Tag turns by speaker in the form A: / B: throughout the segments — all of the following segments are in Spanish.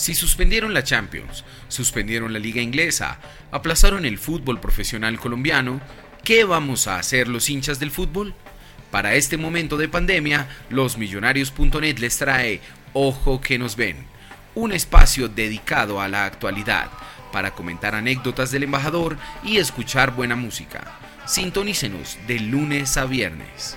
A: Si suspendieron la Champions, suspendieron la Liga Inglesa, aplazaron el fútbol profesional colombiano, ¿qué vamos a hacer los hinchas del fútbol? Para este momento de pandemia, losmillonarios.net les trae Ojo que nos ven, un espacio dedicado a la actualidad, para comentar anécdotas del embajador y escuchar buena música. Sintonícenos de lunes a viernes.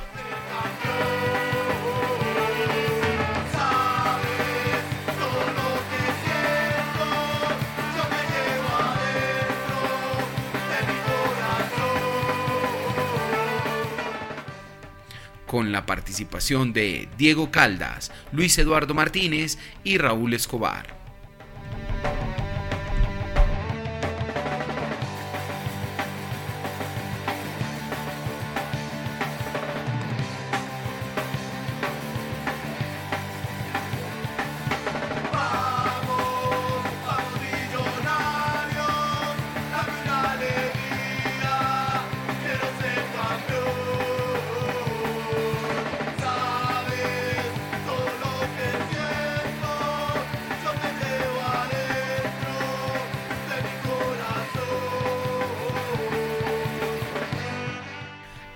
A: Con la participación de Diego Caldas, Luis Eduardo Martínez y Raúl Escobar.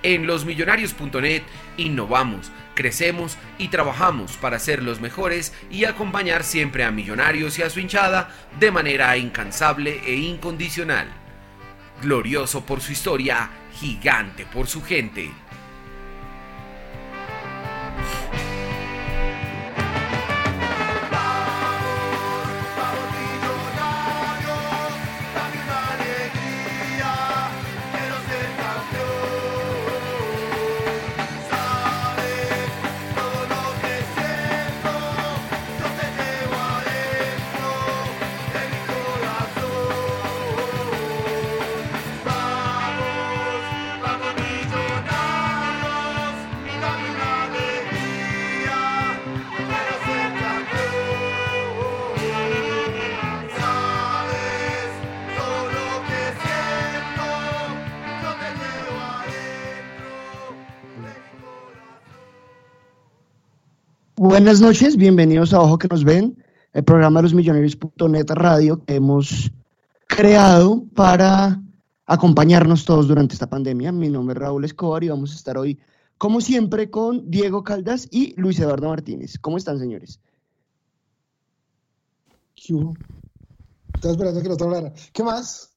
A: En losmillonarios.net innovamos, crecemos y trabajamos para ser los mejores y acompañar siempre a Millonarios y a su hinchada de manera incansable e incondicional. Glorioso por su historia, gigante por su gente.
B: Buenas noches, bienvenidos a Ojo que nos ven, el programa de los millonarios.net radio que hemos creado para acompañarnos todos durante esta pandemia. Mi nombre es Raúl Escobar y vamos a estar hoy, como siempre, con Diego Caldas y Luis Eduardo Martínez. ¿Cómo están, señores?
C: Estaba esperando que lo hablara. ¿Qué más?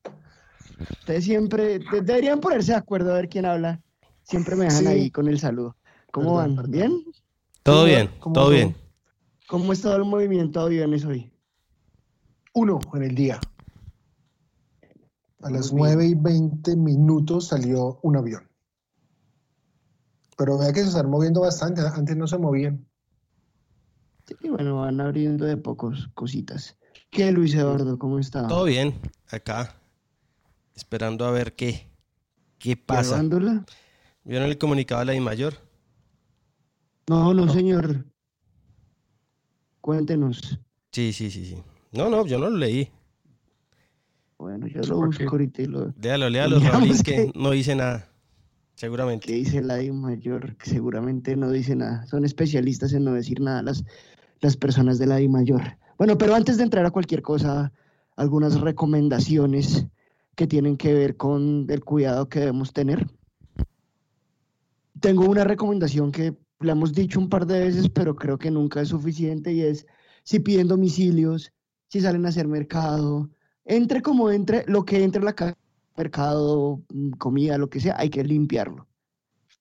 B: Ustedes siempre deberían ponerse de acuerdo a ver quién habla. Siempre me dejan ahí con el saludo. ¿Cómo van? ¿Bien?
D: Todo bien, todo bien.
B: ¿Cómo está el movimiento de aviones hoy?
C: Uno en el día. A las 9 y 20 minutos salió un avión. Pero vea que se están moviendo bastante, antes no se movían.
B: Sí, bueno, van abriendo de pocos cositas. ¿Qué, Luis Eduardo? ¿Cómo está?
D: Todo bien, acá. Esperando a ver qué, qué pasa. ¿Vieron el comunicado de la I Mayor?
B: No, no, señor. Cuéntenos.
D: Sí, sí, sí, sí. No, no, yo no lo leí.
B: Bueno, yo lo busco ahorita y lo...
D: Léalo, léalo, Raúl, es que no dice nada. Seguramente.
B: ¿Qué dice la I mayor? Que seguramente no dice nada. Son especialistas en no decir nada las, las personas de la I mayor. Bueno, pero antes de entrar a cualquier cosa, algunas recomendaciones que tienen que ver con el cuidado que debemos tener. tengo una recomendación que la hemos dicho un par de veces, pero creo que nunca es suficiente y es si piden domicilios, si salen a hacer mercado, entre como entre, lo que entre la casa, mercado, mm, comida, lo que sea, hay que limpiarlo.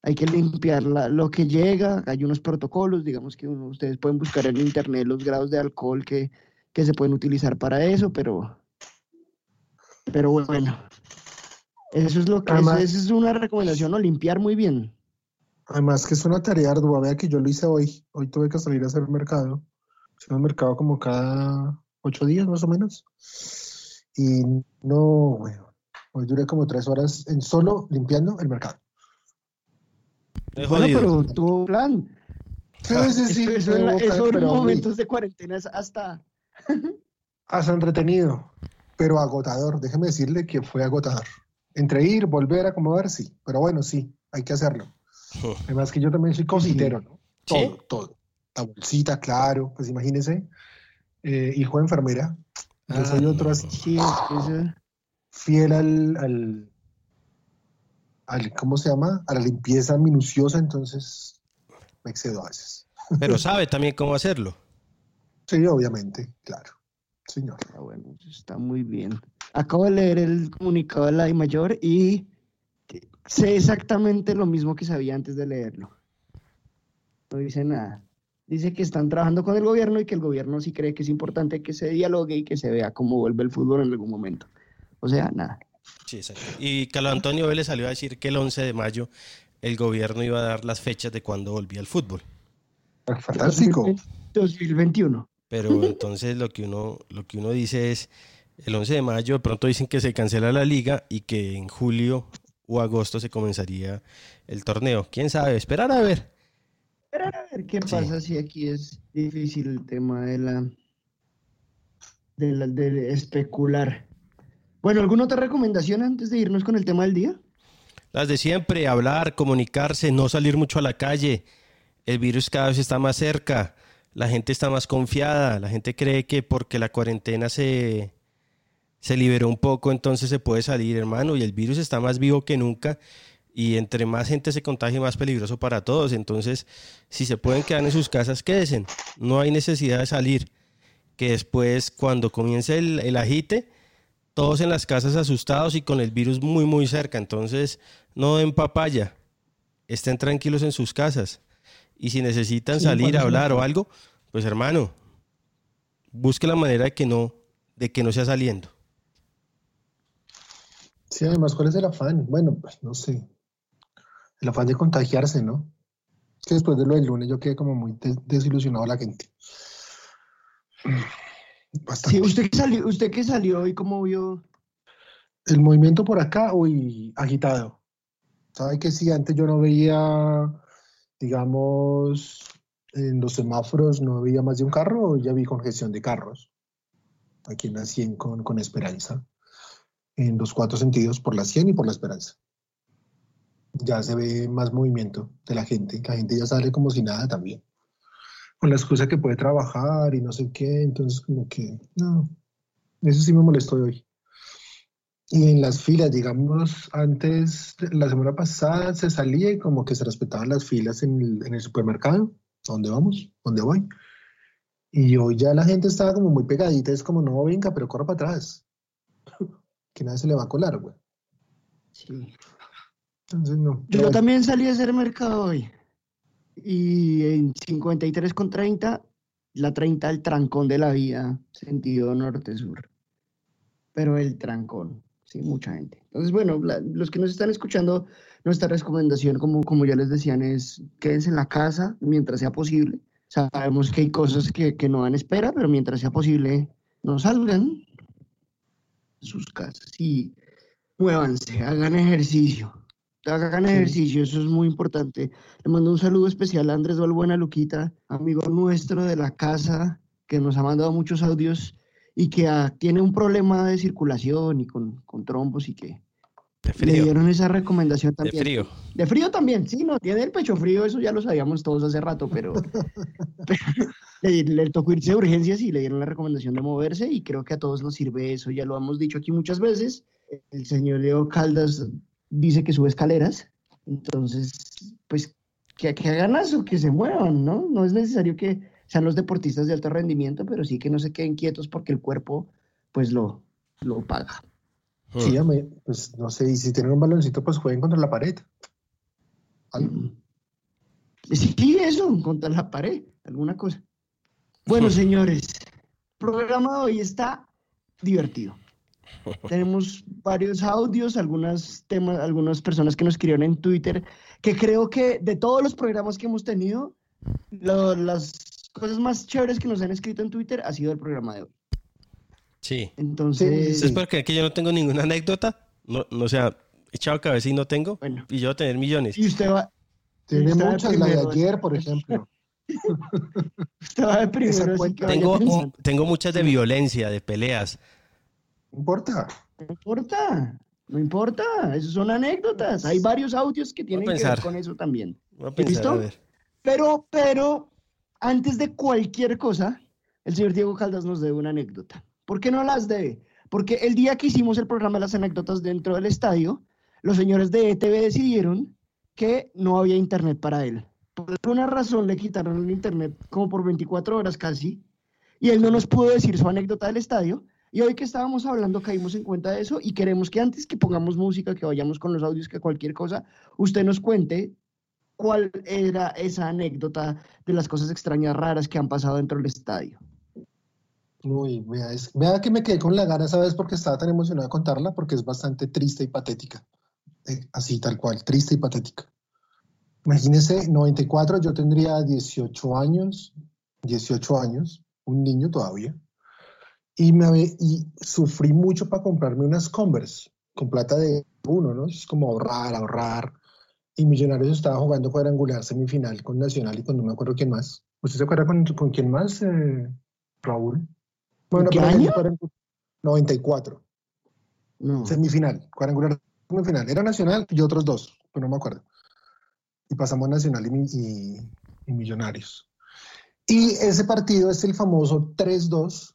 B: Hay que limpiar lo que llega, hay unos protocolos, digamos que ustedes pueden buscar en internet los grados de alcohol que, que se pueden utilizar para eso, pero, pero bueno, eso es lo que es, es una recomendación, ¿no? Limpiar muy bien.
C: Además que es una tarea ardua, vea que yo lo hice hoy, hoy tuve que salir a hacer mercado, hacer un mercado como cada ocho días más o menos, y no, bueno, hoy duré como tres horas en solo limpiando el mercado.
B: Bueno, pero tuvo plan.
C: Sí, sí, sí.
B: Eso, en momentos de cuarentena es hasta...
C: hasta entretenido, pero agotador. Déjeme decirle que fue agotador. Entre ir, volver a acomodar, sí. Pero bueno, sí, hay que hacerlo. Además que yo también soy cositero, ¿no? Todo, todo. La bolsita, claro, pues imagínense. Eh, hijo de enfermera. Yo soy ah, otro así. fiel al, ¿cómo se llama? A la limpieza minuciosa, entonces me excedo a veces.
D: Pero sabe también cómo hacerlo.
C: Sí, obviamente, claro. Señor.
B: Ah, bueno, está muy bien. Acabo de leer el comunicado de la I Mayor y sé exactamente lo mismo que sabía antes de leerlo. No dice nada. Dice que están trabajando con el gobierno y que el gobierno sí cree que es importante que se dialogue y que se vea cómo vuelve el fútbol en algún momento. O sea, nada.
D: Sí, exacto. Y Carlos Antonio Vélez salió a decir que el 11 de mayo el gobierno iba a dar las fechas de cuando volvía el fútbol.
C: Fantástico.
B: 2021.
D: Pero entonces lo que uno lo que uno dice es el 11 de mayo de pronto dicen que se cancela la liga y que en julio o agosto se comenzaría el torneo. ¿Quién sabe? Esperar a ver.
B: Esperar a ver qué pasa si aquí es difícil el tema de la de, la, de especular. Bueno, ¿alguna otra recomendación antes de irnos con el tema del día?
D: Las de siempre, hablar, comunicarse, no salir mucho a la calle. El virus cada vez está más cerca, la gente está más confiada, la gente cree que porque la cuarentena se, se liberó un poco, entonces se puede salir, hermano, y el virus está más vivo que nunca. Y entre más gente se contagie, más peligroso para todos. Entonces, si se pueden quedar en sus casas, quédense. No hay necesidad de salir. Que después, cuando comience el, el agite, todos en las casas asustados y con el virus muy, muy cerca. Entonces, no den papaya. Estén tranquilos en sus casas. Y si necesitan salir a hablar o algo, pues hermano, busque la manera de que no, de que no sea saliendo.
C: Sí, además, ¿cuál es el afán? Bueno, pues no sé. El afán de contagiarse, ¿no? que después de lo del lunes yo quedé como muy desilusionado a la gente.
B: Sí, usted que salió, usted que salió y cómo vio.
C: El movimiento por acá, uy, agitado. ¿Sabe que si antes yo no veía, digamos, en los semáforos no veía más de un carro, ya vi congestión de carros. Aquí en la 100 con, con Esperanza. En los cuatro sentidos, por la 100 y por la Esperanza. Ya se ve más movimiento de la gente. La gente ya sale como si nada también con la excusa que puede trabajar y no sé qué, entonces como que, no, eso sí me molestó hoy. Y en las filas, digamos, antes, la semana pasada se salía y como que se respetaban las filas en el, en el supermercado, ¿dónde vamos? ¿Dónde voy? Y hoy ya la gente estaba como muy pegadita, es como, no, venga, pero corra para atrás. Que nadie se le va a colar, güey.
B: Sí. Entonces, no. Yo también salí a hacer mercado hoy y en 53 con 30, la 30 el trancón de la vida, sentido norte-sur. Pero el trancón, sí, mucha gente. Entonces, bueno, los que nos están escuchando, nuestra recomendación, como, como ya les decían, es quédense en la casa mientras sea posible. Sabemos que hay cosas que, que no dan espera, pero mientras sea posible, no salgan sus casas y muévanse, hagan ejercicio hagan ejercicio, eso es muy importante. Le mando un saludo especial a Andrés Valbuena Luquita, amigo nuestro de la casa, que nos ha mandado muchos audios y que ah, tiene un problema de circulación y con, con trombos y que le dieron esa recomendación también.
D: De frío.
B: De frío también, sí, no, tiene el pecho frío, eso ya lo sabíamos todos hace rato, pero, le, tocó irse de urgencias y le dieron la recomendación de moverse y creo que a todos nos sirve eso, ya lo hemos dicho aquí muchas veces. El señor Leo Caldas dice que sube escaleras, Entonces, pues que, que hagan eso, que se muevan, ¿no? No es necesario que sean los deportistas de alto rendimiento, pero sí que no se queden quietos porque el cuerpo, pues lo, lo paga.
C: Sí, pues no sé, y si tienen un baloncito, pues jueguen contra la pared.
B: ¿Algo? Sí, eso, contra la pared, alguna cosa. Bueno, señores, el programa de hoy está divertido. Tenemos varios audios, algunas temas, algunas personas que nos escribieron en Twitter, que creo que de todos los programas que hemos tenido, las cosas más chéveres que nos han escrito en Twitter ha sido el programa de hoy.
D: Sí.
B: Entonces.
D: ¿Es porque que yo no tengo ninguna anécdota? No, no sea, echado cabeza y no tengo.
B: Bueno.
D: Y yo tener millones.
B: Y usted va.
C: Tiene
B: usted
C: muchas, la de ayer, por ejemplo.
B: Usted va de primero,
D: Tengo, tengo muchas de violencia, de peleas.
C: No importa.
B: No importa, no importa, eso son anécdotas. Hay varios audios que tienen que ver con eso también.
D: Voy a pensar,
B: ¿Listo?
D: a ver.
B: Pero, pero, antes de cualquier cosa, el señor Diego Caldas nos debe una anécdota. ¿Por qué no las debe? Porque el día que hicimos el programa de las anécdotas dentro del estadio, los señores de ETV decidieron que no había internet para él. Por alguna razón le quitaron el internet como por 24 horas casi, y él no nos pudo decir su anécdota del estadio. Y hoy que estábamos hablando caímos en cuenta de eso y queremos que antes que pongamos música, que vayamos con los audios, que cualquier cosa, usted nos cuente cuál era esa anécdota de las cosas extrañas, raras que han pasado dentro del estadio.
C: Uy, vea, que me quedé con la gana, ¿sabes? Porque estaba tan emocionado de contarla, porque es bastante triste y patética. Eh, así, tal cual, triste y patética. Imagínese, 94, yo tendría 18 años, 18 años, un niño todavía, y, me, sufrí mucho para comprarme unas Converse, con plata de uno, ¿no? Es como ahorrar, ahorrar. Y Millonarios estaba jugando cuadrangular semifinal con Nacional y con no me acuerdo quién más. ¿Usted se acuerda con, con quién más, eh, Raúl? Bueno,
B: ¿Qué
C: pero
B: año?
C: fueron 94,
B: No.
C: semifinal, cuadrangular semifinal. Era Nacional y otros dos, pero no me acuerdo. Y pasamos a Nacional y, Mi- y- y Millonarios. Y ese partido es el famoso 3-2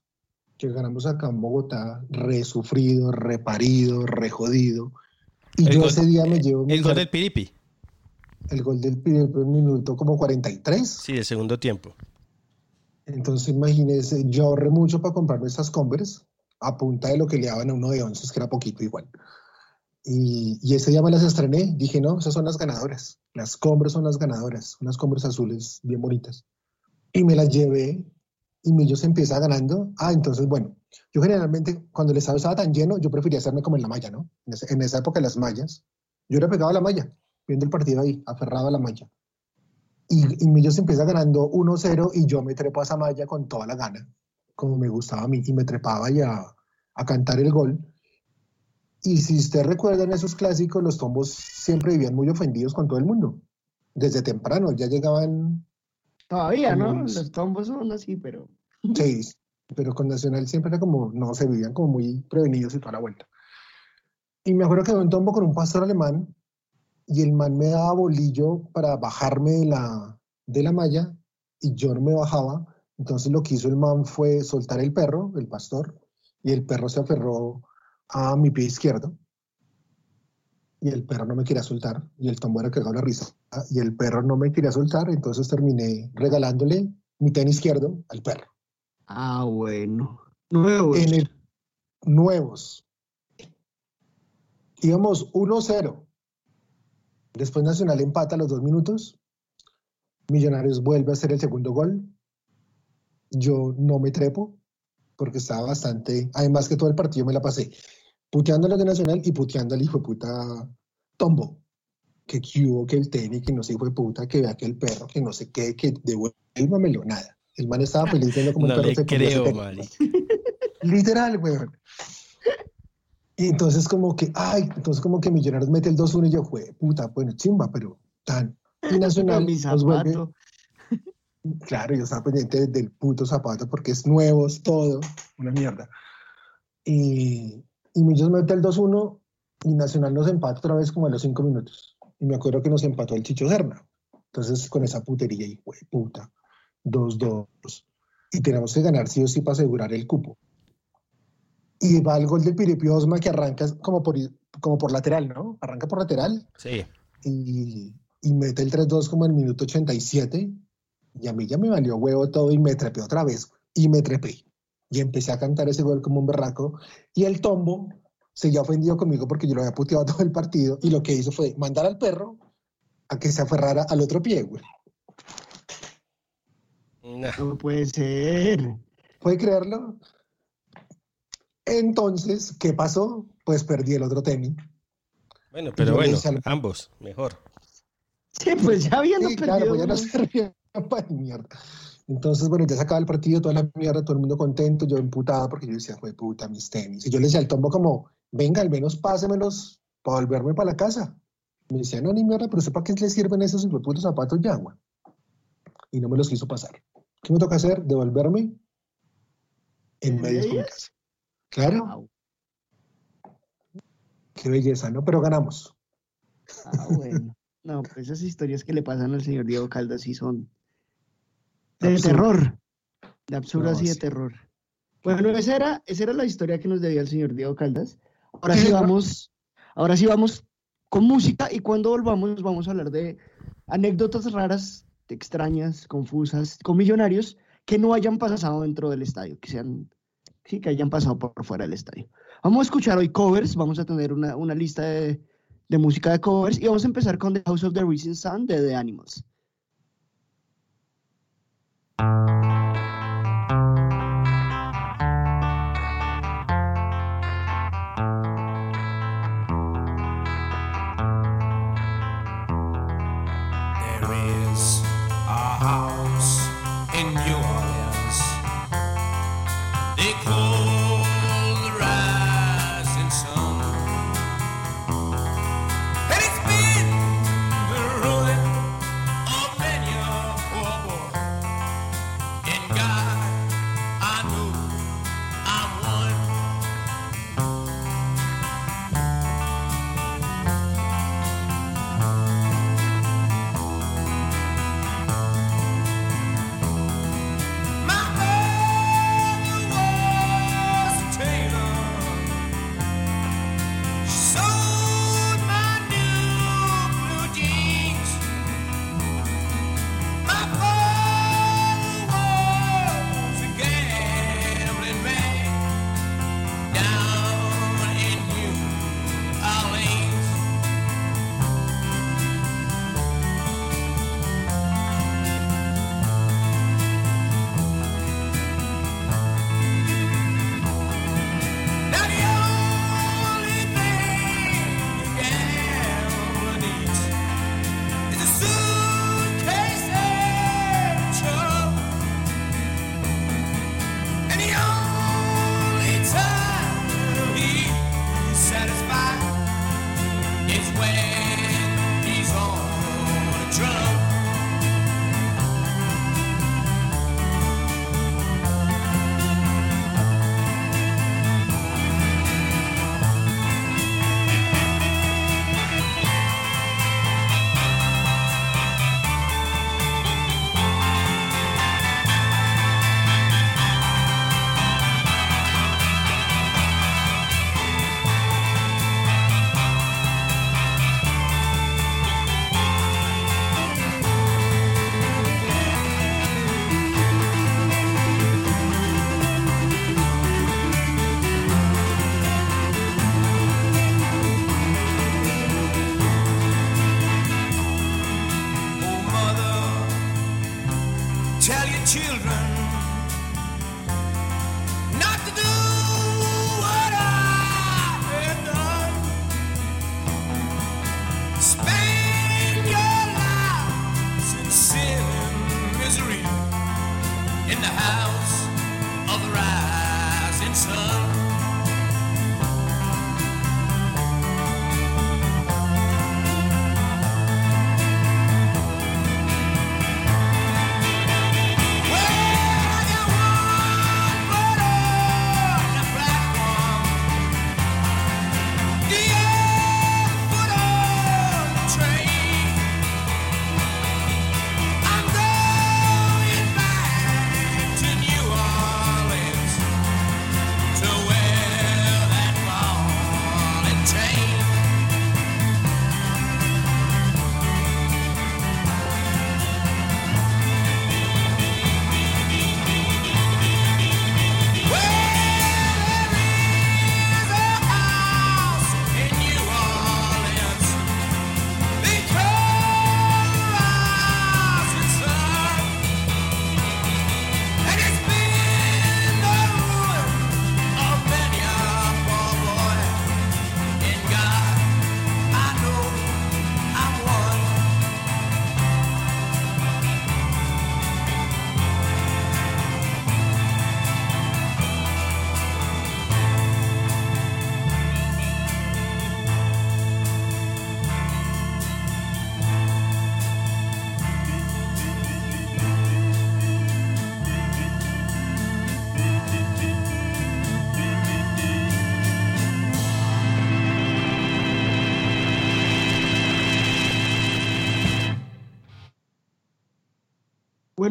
C: que ganamos acá en Bogotá, resufrido, reparido, rejodido. Y
D: El
C: yo
D: gol-
C: ese día me llevo
D: El gol
C: car-
D: del Piripi.
C: el gol del primer minuto como 43.
D: Sí, del segundo tiempo.
C: Entonces, imagínese, yo ahorré mucho para comprarme esas Converse a punta de lo que le daban a uno de once, que era poquito igual. Y, ese día me las estrené. Dije, no, esas son las ganadoras. Las Converse son las ganadoras. Unas Converse azules bien bonitas. Y me las llevé y Millos empieza ganando. Ah, entonces, bueno, yo generalmente cuando el estadio estaba tan lleno, yo prefería hacerme como en la malla, ¿no? En, esa época las mallas. Yo era pegado a la malla, viendo el partido ahí, aferrado a la malla. Y, y Millos empieza ganando 1-0 y yo me trepo a esa malla con toda la gana, como me gustaba a mí, y me trepaba ya a cantar el gol. Y si usted recuerda en esos clásicos, los tombos siempre vivían muy ofendidos con todo el mundo. Desde temprano, ya llegaban
B: Todavía, ¿no?
C: Como-
B: Los tombos son así, pero...
C: seis, pero con Nacional siempre era como, no, se vivían como muy prevenidos y toda la vuelta. Y me acuerdo que un tombo con un pastor alemán y el man me daba bolillo para bajarme de la, de la malla y yo no me bajaba. Entonces lo que hizo el man fue soltar el perro, el pastor, y el perro se aferró a mi pie izquierdo. Y el perro no me quería soltar y el tombo era cagado la risa. Y el perro no me quería soltar, entonces terminé regalándole mi tenis izquierdo al perro.
B: Ah, bueno. Nuevos.
C: En el nuevos. Íbamos 1-0. Después Nacional empata a los dos minutos. Millonarios vuelve a hacer el segundo gol. Yo no me trepo porque estaba bastante. Además que todo el partido me la pasé puteando a los de Nacional y puteando al hijo de puta Tombo. Que hubo, que el tenis, que no sé, hijo de puta, que vea que el perro, que no sé qué, que devuélvamelo, nada. El man estaba feliz viendo como
D: No
C: el perro
D: le
C: se
D: creo.
C: Literal, weón. Y entonces como que, ay, entonces como que Millonarios mete el 2-1 y yo, jue, puta, bueno, chimba, pero tan. Y Nacional nos vuelve, claro, yo estaba pendiente del puto zapato porque es nuevo, es todo, una mierda. Y, y Millos mete el 2-1 y Nacional nos empata otra vez como a los 5 minutos. Y me acuerdo que nos empató el Chicho Serna. Entonces con esa putería y, puta, 2-2. Y tenemos que ganar sí o sí para asegurar el cupo. Y va el gol del Piripi Osma que arranca como por, como por lateral, ¿no? Arranca por lateral
D: Sí.
C: y, y mete el 3-2 como en el minuto 87 y a mí ya me valió huevo todo y me trepé otra vez y me trepé y empecé a cantar ese gol como un berraco y el tombo seguía ofendido conmigo porque yo lo había puteado todo el partido y lo que hizo fue mandar al perro a que se aferrara al otro pie, güey.
E: No puede ser.
C: ¿Puede creerlo? Entonces, ¿qué pasó? Pues perdí el otro tenis.
D: Bueno, pero bueno, ambos, mejor.
E: Sí, pues ya habiendo sí,
C: perdido. Claro, pues ya no servía para mierda. Entonces, bueno, ya se acaba el partido, toda la mierda, todo el mundo contento, yo emputada porque yo decía, fue puta, mis tenis. Y yo le decía al tombo como, venga, al menos pásemelos para volverme para la casa. Me decía, no, ni mierda, pero ¿para qué le sirven esos putos zapatos de agua? Y no me los quiso pasar. ¿Qué me toca hacer? Devolverme en medias con casa. Claro. Qué belleza, ¿no? Pero ganamos.
E: Ah, bueno. No, pues esas historias que le pasan al señor Diego Caldas sí son de terror. De absurdas y de terror. Bueno, esa era, esa era la historia que nos debía el señor Diego Caldas. Ahora sí vamos, ahora sí vamos con música y cuando volvamos vamos a hablar de anécdotas raras, extrañas, confusas, con millonarios que no hayan pasado dentro del estadio, que sean, sí, que hayan pasado por, fuera del estadio. Vamos a escuchar hoy covers, vamos a tener una, una lista de, de, música de covers y vamos a empezar con The House of the Rising Sun de The Animals.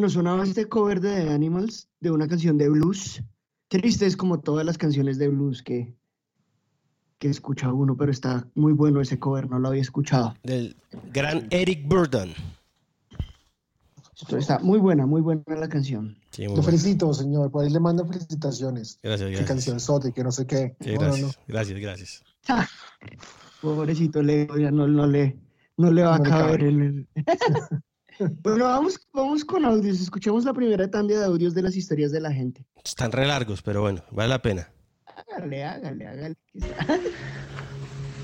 B: Bueno, sonaba este cover de The Animals de una canción de blues. Triste es como todas las canciones de blues que, que escucha uno, pero está muy bueno ese cover, no lo había escuchado.
D: Del gran Eric Burden.
B: Está muy buena, muy buena la canción.
C: lo felicito, señor. Por ahí le mando felicitaciones.
D: Gracias, gracias.
C: Qué canción sote, que no sé qué.
D: gracias, gracias, gracias.
B: pobrecito Leo, ya no, no, le, no le va a caber el... bueno, vamos, vamos con audios. Escuchemos la primera tanda de audios de las historias de la gente.
D: Están re largos, pero bueno, vale la pena.
B: Hágale, hágale, hágale.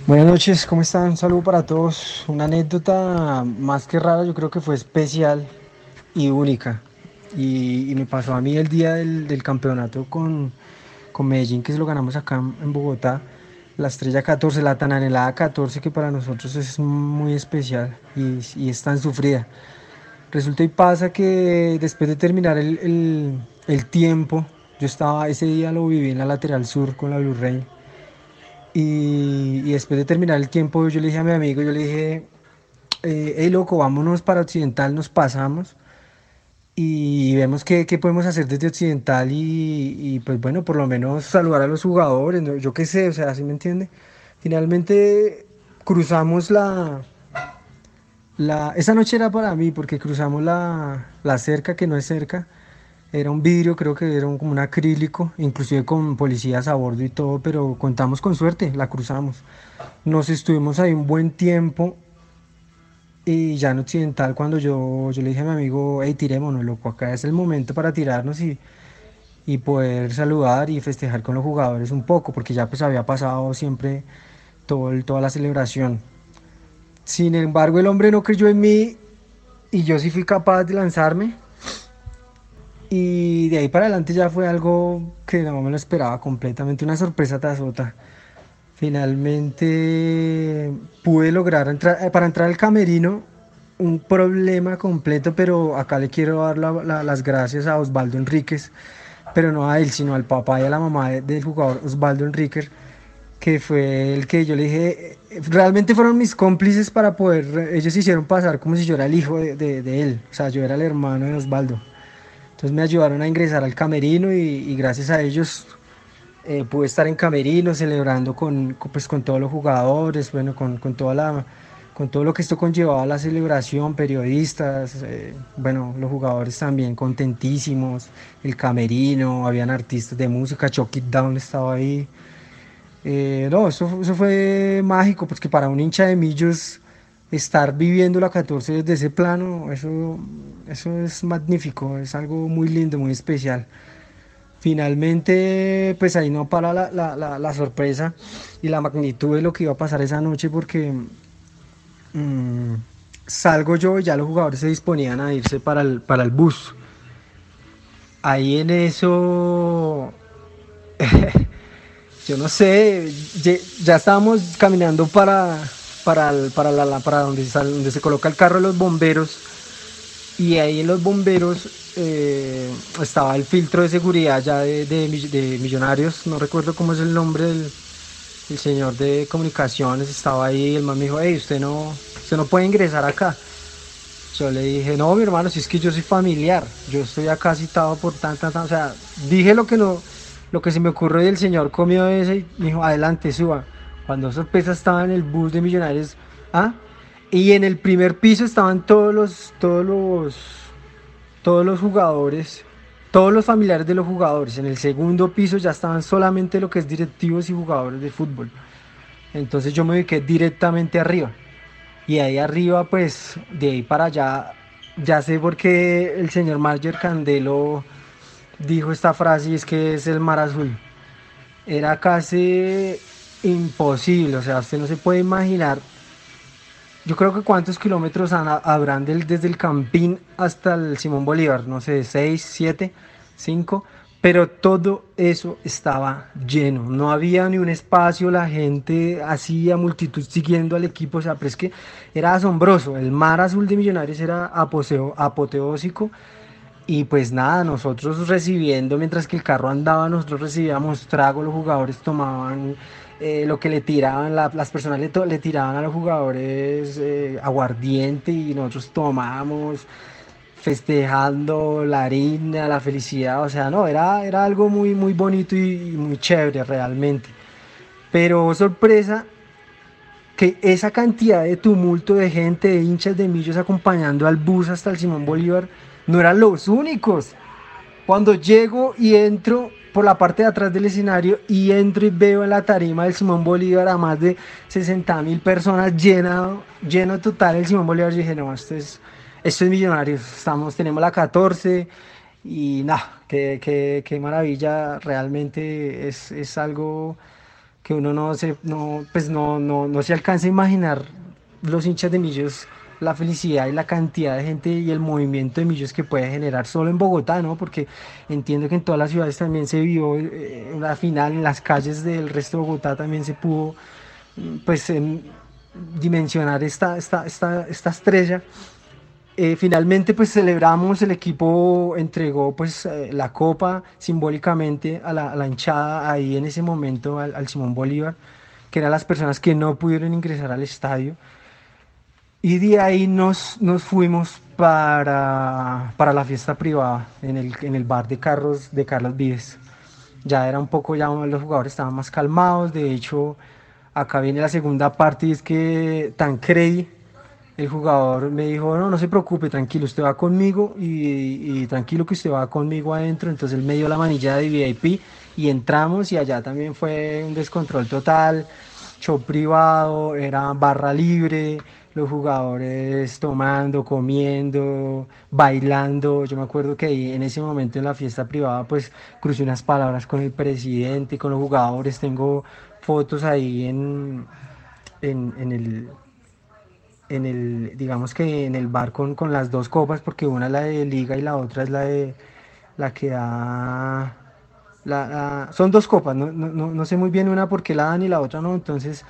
F: Buenas noches, ¿cómo están? Un saludo para todos. Una anécdota más que rara, yo creo que fue especial y única. Y, me pasó a mí el día del, campeonato con, con, Medellín, que se lo ganamos acá en Bogotá. La estrella 14, la tan anhelada 14, que para nosotros es muy especial y, y es tan sufrida. Resulta y pasa que después de terminar el, el, tiempo, yo estaba, ese día lo viví en la lateral sur con la Blue Rain. Y, y, después de terminar el tiempo, yo le dije a mi amigo, yo le dije, eh, hey loco, vámonos para Occidental, nos pasamos y vemos qué, qué, podemos hacer desde Occidental y, pues bueno, por lo menos saludar a los jugadores, yo qué sé, o sea, ¿sí me entiende? Finalmente cruzamos la, Esa noche era para mí porque cruzamos la, la cerca, que no es cerca, era un vidrio, creo que era como un acrílico, inclusive con policías a bordo y todo, pero contamos con suerte, la cruzamos. Nos estuvimos ahí un buen tiempo y ya en Occidental, cuando yo, yo le dije a mi amigo, hey, tirémonos, loco, acá es el momento para tirarnos y, y poder saludar y festejar con los jugadores un poco, porque ya pues había pasado siempre todo toda la celebración. Sin embargo, el hombre no creyó en mí y yo sí fui capaz de lanzarme. Y de ahí para adelante ya fue algo que no me lo esperaba completamente, una sorpresa tras otra. Finalmente pude lograr entrar, eh, para entrar al camerino un problema completo, pero acá le quiero dar las gracias a Osvaldo Enríquez, pero no a él, sino al papá y a la mamá del jugador Osvaldo Enríquez, que fue el que yo le dije, realmente fueron mis cómplices para poder, ellos hicieron pasar como si yo era el hijo de, de, él, o sea, yo era el hermano de Osvaldo. Entonces me ayudaron a ingresar al camerino y, y gracias a ellos eh, pude estar en Camerino celebrando con, pues, con todos los jugadores, bueno, con, con, toda la, con todo lo que esto conllevaba la celebración, periodistas, eh, bueno, los jugadores también contentísimos, el Camerino, habían artistas de música, Chuck It Down estaba ahí. Eh, no, eso, eso fue mágico, porque para un hincha de Millos estar viviendo la 14 desde ese plano, eso, eso es magnífico, es algo muy lindo, muy especial. Finalmente, pues ahí no para la, la, la, sorpresa y la magnitud de lo que iba a pasar esa noche porque mm, salgo yo y ya los jugadores se disponían a irse para el, para el bus. Ahí en eso, yo no sé, ya, estábamos caminando para, para, para, donde, donde se coloca el carro de los bomberos y ahí en los bomberos eh, estaba el filtro de seguridad ya de, de, Millonarios, no recuerdo cómo es el nombre del el señor de comunicaciones, estaba ahí, el man me dijo, hey, usted no, usted no puede ingresar acá. Yo le dije, no, mi hermano, si es que yo soy familiar, yo estoy acá citado por tanta, tanta, o sea, dije lo que no, lo que se me ocurrió y el señor comió ese y dijo, adelante, suba. Cuando sorpresa estaba en el bus de Millonarios, ¿ah? Y en el primer piso estaban todos los, todos los todos los jugadores, todos los familiares de los jugadores. En el segundo piso ya estaban solamente lo que es directivos y jugadores de fútbol. Entonces yo me ubiqué directamente arriba. Y ahí arriba, pues, de ahí para allá, ya sé por qué el señor Marger Candelo dijo esta frase y es que es el mar azul. Era casi imposible, o sea, usted no se puede imaginar. Yo creo que cuántos kilómetros habrán desde el Campín hasta el Simón Bolívar, no sé, 6, 7, 5, pero todo eso estaba lleno, no había ni un espacio, la gente hacía multitud siguiendo al equipo, o sea, pero es que era asombroso, el mar azul de Millonarios era aposeo, apoteósico y pues nada, nosotros recibiendo, mientras que el carro andaba, nosotros recibíamos trago, los jugadores tomaban eh, lo que le tiraban, las personas le, tiraban a los jugadores eh, aguardiente y nosotros tomábamos. festejando la harina, la felicidad, o sea, no, era, era algo muy, muy bonito y, muy chévere realmente. Pero sorpresa que esa cantidad de tumulto de gente, de hinchas de millos acompañando al bus hasta el Simón Bolívar, no eran los únicos. Cuando llego y entro por la parte de atrás del escenario y entro y veo la tarima del Simón Bolívar a más de 60 mil personas lleno, lleno total el Simón Bolívar, yo dije, no, esto es esto es Millonarios, estamos, tenemos la 14 y nada, qué, qué, maravilla, realmente es, es, algo que uno no se, no, pues no, no, no se alcanza a imaginar los hinchas de Millos, la felicidad y la cantidad de gente y el movimiento de Millos que puede generar solo en Bogotá, ¿no? Porque entiendo que en todas las ciudades también se vio eh, final, en las calles del resto de Bogotá también se pudo, pues, dimensionar esta, esta, esta, esta estrella eh, finalmente pues celebramos, el equipo entregó pues eh, la copa simbólicamente a la, hinchada ahí en ese momento al, Simón Bolívar, que eran las personas que no pudieron ingresar al estadio. Y de ahí nos, nos fuimos para, para la fiesta privada en el, en el bar de carros de Carlos Vives. Ya era un poco, ya los jugadores estaban más calmados, de hecho acá viene la segunda parte y es que Tancredi, el jugador me dijo, no, no se preocupe, tranquilo, usted va conmigo y, tranquilo que usted va conmigo adentro. Entonces él me dio la manilla de VIP y entramos y allá también fue un descontrol total, show privado, era barra libre, los jugadores tomando, comiendo, bailando. Yo me acuerdo que en ese momento en la fiesta privada pues crucé unas palabras con el presidente, con los jugadores, tengo fotos ahí en, en el en el, digamos que en el bar con, las dos copas, porque una es la de liga y la otra es la de la que da la, son dos copas, no, sé muy bien una porque la dan y la otra no, entonces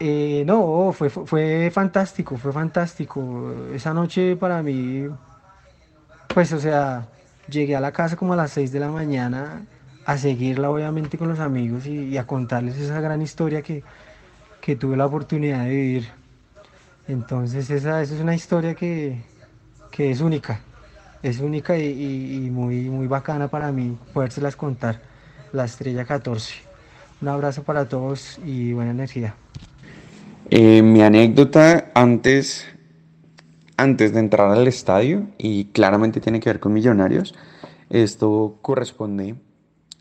F: eh, no, fue, fue fantástico, fue fantástico. Esa noche para mí, pues o sea, llegué a la casa como a las 6 de la mañana a seguirla obviamente con los amigos y, a contarles esa gran historia que, que tuve la oportunidad de vivir. Entonces esa, es una historia que, es única, es única y, muy, muy bacana para mí podérselas contar, la estrella 14. Un abrazo para todos y buena energía.
G: Eh, mi anécdota antes, antes de entrar al estadio, y claramente tiene que ver con millonarios, esto corresponde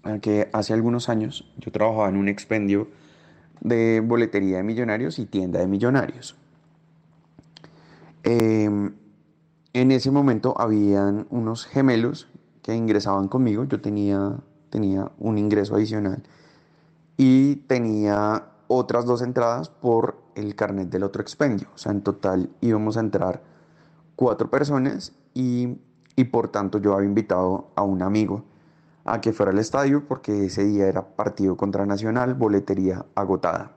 G: a que hace algunos años yo trabajaba en un expendio de boletería de millonarios y tienda de millonarios. Em, en ese momento habían unos gemelos que ingresaban conmigo, yo tenía, tenía un ingreso adicional y tenía otras dos entradas por el carnet del otro expendio. O sea, en total íbamos a entrar cuatro personas y, y por tanto yo había invitado a un amigo a que fuera al estadio porque ese día era partido contra Nacional, boletería agotada.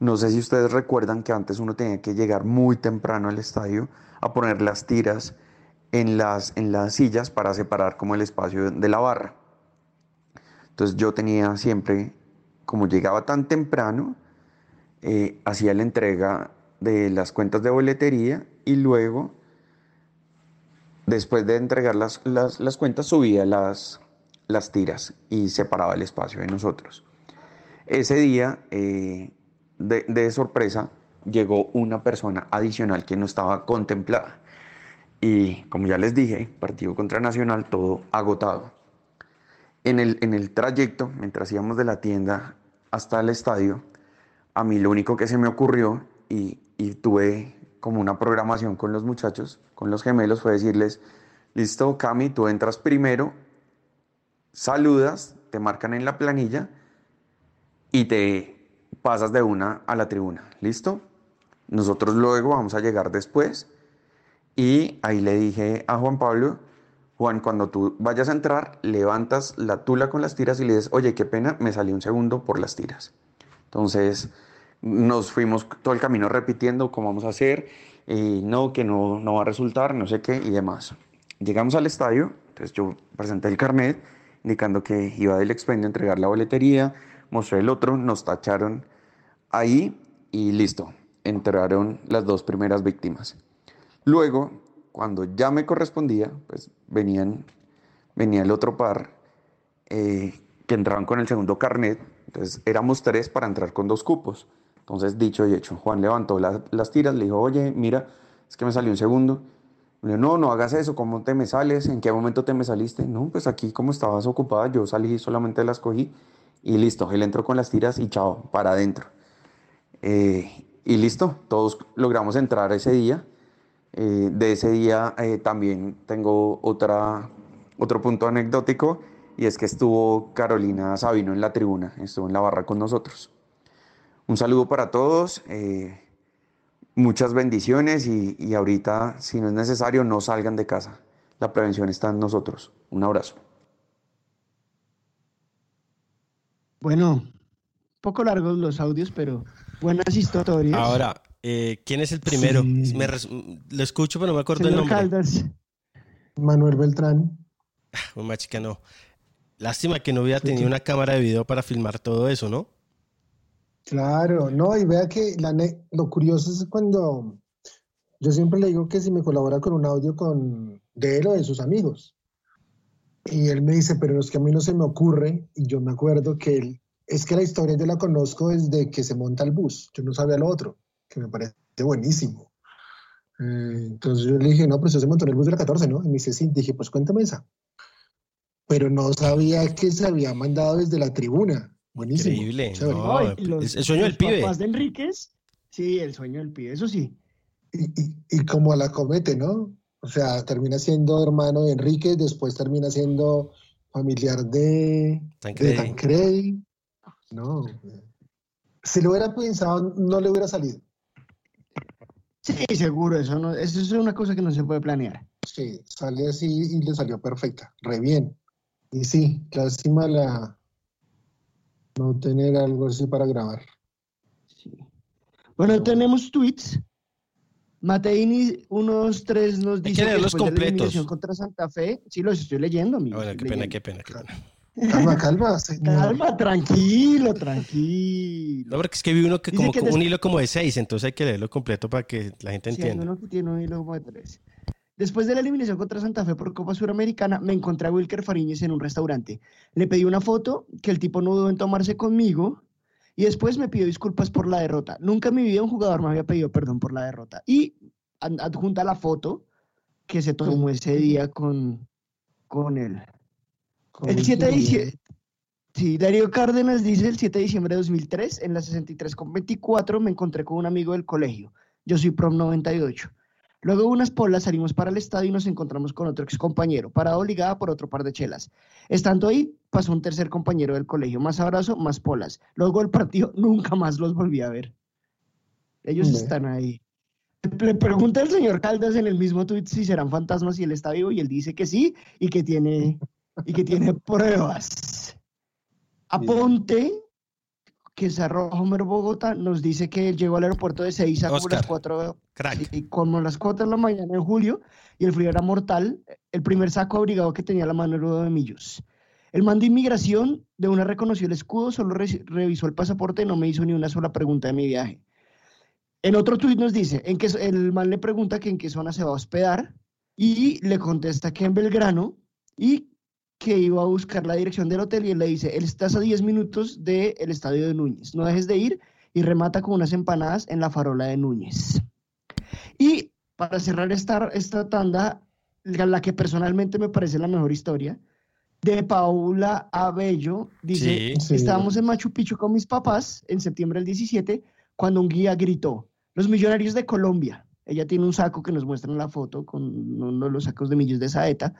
G: No sé si ustedes recuerdan que antes uno tenía que llegar muy temprano al estadio a poner las tiras en las, en las sillas para separar como el espacio de la barra. Entonces yo tenía siempre, como llegaba tan temprano, eh, hacía la entrega de las cuentas de boletería y luego, después de entregar las, las, cuentas, subía las, las tiras y separaba el espacio de nosotros. Ese día eh, de, sorpresa llegó una persona adicional que no estaba contemplada. Y como ya les dije, partido contra Nacional, todo agotado. En el, en el trayecto, mientras íbamos de la tienda hasta el estadio, a mí lo único que se me ocurrió y, y tuve como una programación con los muchachos, con los gemelos, fue decirles, listo, Cami, tú entras primero, saludas, te marcan en la planilla y te pasas de una a la tribuna. ¿Listo? Nosotros luego vamos a llegar después. Y ahí le dije a Juan Pablo, Juan, cuando tú vayas a entrar, levantas la tula con las tiras y le dices, oye, qué pena, me salió un segundo por las tiras. Entonces nos fuimos todo el camino repitiendo cómo vamos a hacer, y no, que no, no va a resultar, no sé qué y demás. Llegamos al estadio, entonces yo presenté el carnet indicando que iba del expendio a entregar la boletería, mostré el otro, nos tacharon ahí y listo, entraron las dos primeras víctimas. Luego cuando ya me correspondía, pues venían, venía el otro par eh, que entraban con el segundo carnet. Entonces éramos tres para entrar con dos cupos. Entonces, dicho y hecho, Juan levantó las tiras, le dijo, oye, mira, es que me salió un segundo. Me dijo, no, no hagas eso, ¿cómo te me sales? ¿En qué momento te me saliste? No, pues aquí como estabas ocupada, yo salí, solamente las cogí y listo. Él entró con las tiras y chao, para adentro. Eh, y listo, todos logramos entrar ese día. Eh, de ese día eh, también tengo otra, otro punto anecdótico y es que estuvo Carolina Sabino en la tribuna, estuvo en la barra con nosotros. Un saludo para todos, muchas bendiciones y, y ahorita, si no es necesario, no salgan de casa. La prevención está en nosotros. Un abrazo.
B: Bueno, poco largos los audios, pero buenas historias.
D: Ahora, eh, ¿quién es el primero? lo escucho, pero no me acuerdo el nombre. Caldas.
C: Manuel Beltrán.
D: Una chica no. Lástima que no hubiera tenido una cámara de video para filmar todo eso, ¿no?
C: Claro, no, y vea que lo curioso es cuando yo siempre le digo que si me colabora con un audio con de él o de sus amigos. Y él me dice, pero es que a mí no se me ocurre, y yo me acuerdo que él, es que la historia yo la conozco desde que se monta el bus, yo no sabía lo otro, que me parece buenísimo. Eh, entonces yo le dije, no, pues se montó en el bus de la 14, ¿no? Y me dice, sí, dije, pues cuéntame esa. Pero no sabía que se había mandado desde la tribuna. Buenísimo.
D: Increíble. el sueño del pibe.
B: de Enríquez, sí, el sueño del pibe, eso sí.
C: Y, y, y como a la comete, ¿no? O sea, termina siendo hermano de Enrique, después termina siendo familiar de Tancredi. No. Si lo hubiera pensado, no le hubiera salido.
B: Sí, seguro, eso, no, eso es una cosa que no se puede planear.
C: Sí, sale así y le salió perfecta, re bien. Y sí, lástima la no tener algo así para grabar.
B: Sí. Bueno, tenemos tweets Mateini, unos tres nos dice
D: que, los completos.
B: la contra Santa Fe, sí los estoy leyendo.
D: Qué pena, qué pena, qué pena.
C: Calma, calma.
B: Calma, tranquilo, tranquilo.
D: No, porque es que vi uno que como un hilo como de seis, entonces hay que leerlo completo para que la gente entienda.
B: Sí, uno que tiene un hilo como de tres. Después de la eliminación contra Santa Fe por Copa Suramericana, me encontré a Wilker Fariñez en un restaurante. Le pedí una foto que el tipo no dudó en tomarse conmigo y después me pidió disculpas por la derrota. Nunca en mi vida un jugador me había pedido perdón por la derrota. Y adjunta la foto que se tomó ese día con, con él. el 7 de diciembre. Sí, Darío Cárdenas dice el 7 de diciembre de 2003, en la 63 con 24, me encontré con un amigo del colegio. Yo soy prom 98. Luego de unas polas salimos para el estadio y nos encontramos con otro ex compañero, parado obligada por otro par de chelas. Estando ahí, pasó un tercer compañero del colegio, más abrazo, más polas. Luego el partido nunca más los volví a ver. Ellos están ahí. Le pregunta el señor Caldas en el mismo tuit si serán fantasmas y él está vivo y él dice que sí y que tiene, y que tiene pruebas. Aponte que Cerro Homer Bogotá nos dice que él llegó al aeropuerto de Seiza como las 4 y como las 4 de la mañana en julio y el frío era mortal. El primer saco abrigado que tenía la mano era de millos. El man de inmigración de una reconoció el escudo, solo revisó el pasaporte y no me hizo ni una sola pregunta de mi viaje. En otro tuit nos dice, en que el man le pregunta que en qué zona se va a hospedar y le contesta que en Belgrano y que iba a buscar la dirección del hotel y él le dice, él estás a 10 minutos del estadio de Núñez, no dejes de ir y remata con unas empanadas en la farola de Núñez. Y para cerrar esta, esta tanda, la que personalmente me parece la mejor historia, de Paula Abello, dice, estábamos en Machu Picchu con mis papás en septiembre del 17, cuando un guía gritó, los millonarios de Colombia, ella tiene un saco que nos muestra en la foto con uno de los sacos de millos de Saeta,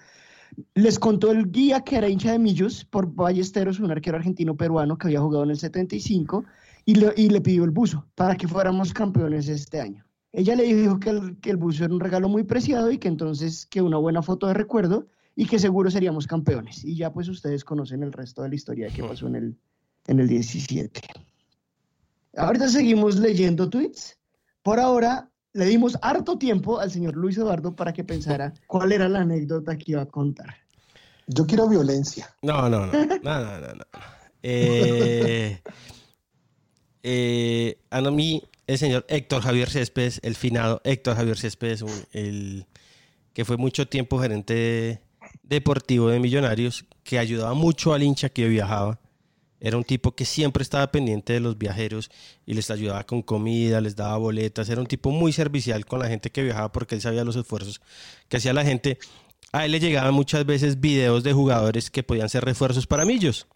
B: les contó el guía que era hincha de Millos por Ballesteros, un arquero argentino peruano que había jugado en el 75, y le, pidió el buzo para que fuéramos campeones este año. Ella le dijo que el, buzo era un regalo muy preciado y que entonces que una buena foto de recuerdo y que seguro seríamos campeones. Y ya pues ustedes conocen el resto de la historia que pasó en el, en el 17. Ahorita seguimos leyendo tweets. Por ahora, le dimos harto tiempo al señor Luis Eduardo para que pensara cuál era la anécdota que iba a contar.
C: Yo quiero violencia.
D: No, no, no. No, no, no. Eh, eh, a mí, el señor Héctor Javier Céspedes, el finado Héctor Javier Céspedes, el, que fue mucho tiempo gerente deportivo de Millonarios, que ayudaba mucho al hincha que viajaba. Era un tipo que siempre estaba pendiente de los viajeros y les ayudaba con comida, les daba boletas. Era un tipo muy servicial con la gente que viajaba porque él sabía los esfuerzos que hacía la gente. A él le llegaban muchas veces videos de jugadores que podían ser refuerzos para Millos.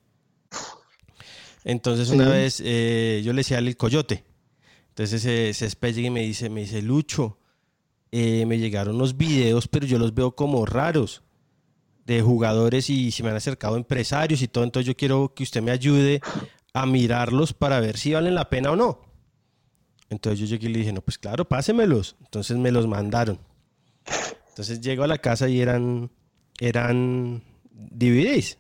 D: Entonces una vez eh, yo le decía al coyote. Entonces se, se y me dice, me dice, Lucho, eh, me llegaron los videos, pero yo los veo como raros de jugadores y se me han acercado empresarios y todo, entonces yo quiero que usted me ayude a mirarlos para ver si valen la pena o no. Entonces yo llegué y le dije, no, pues claro, pásemelos. Entonces me los mandaron. Entonces llego a la casa y eran, eran DVDs,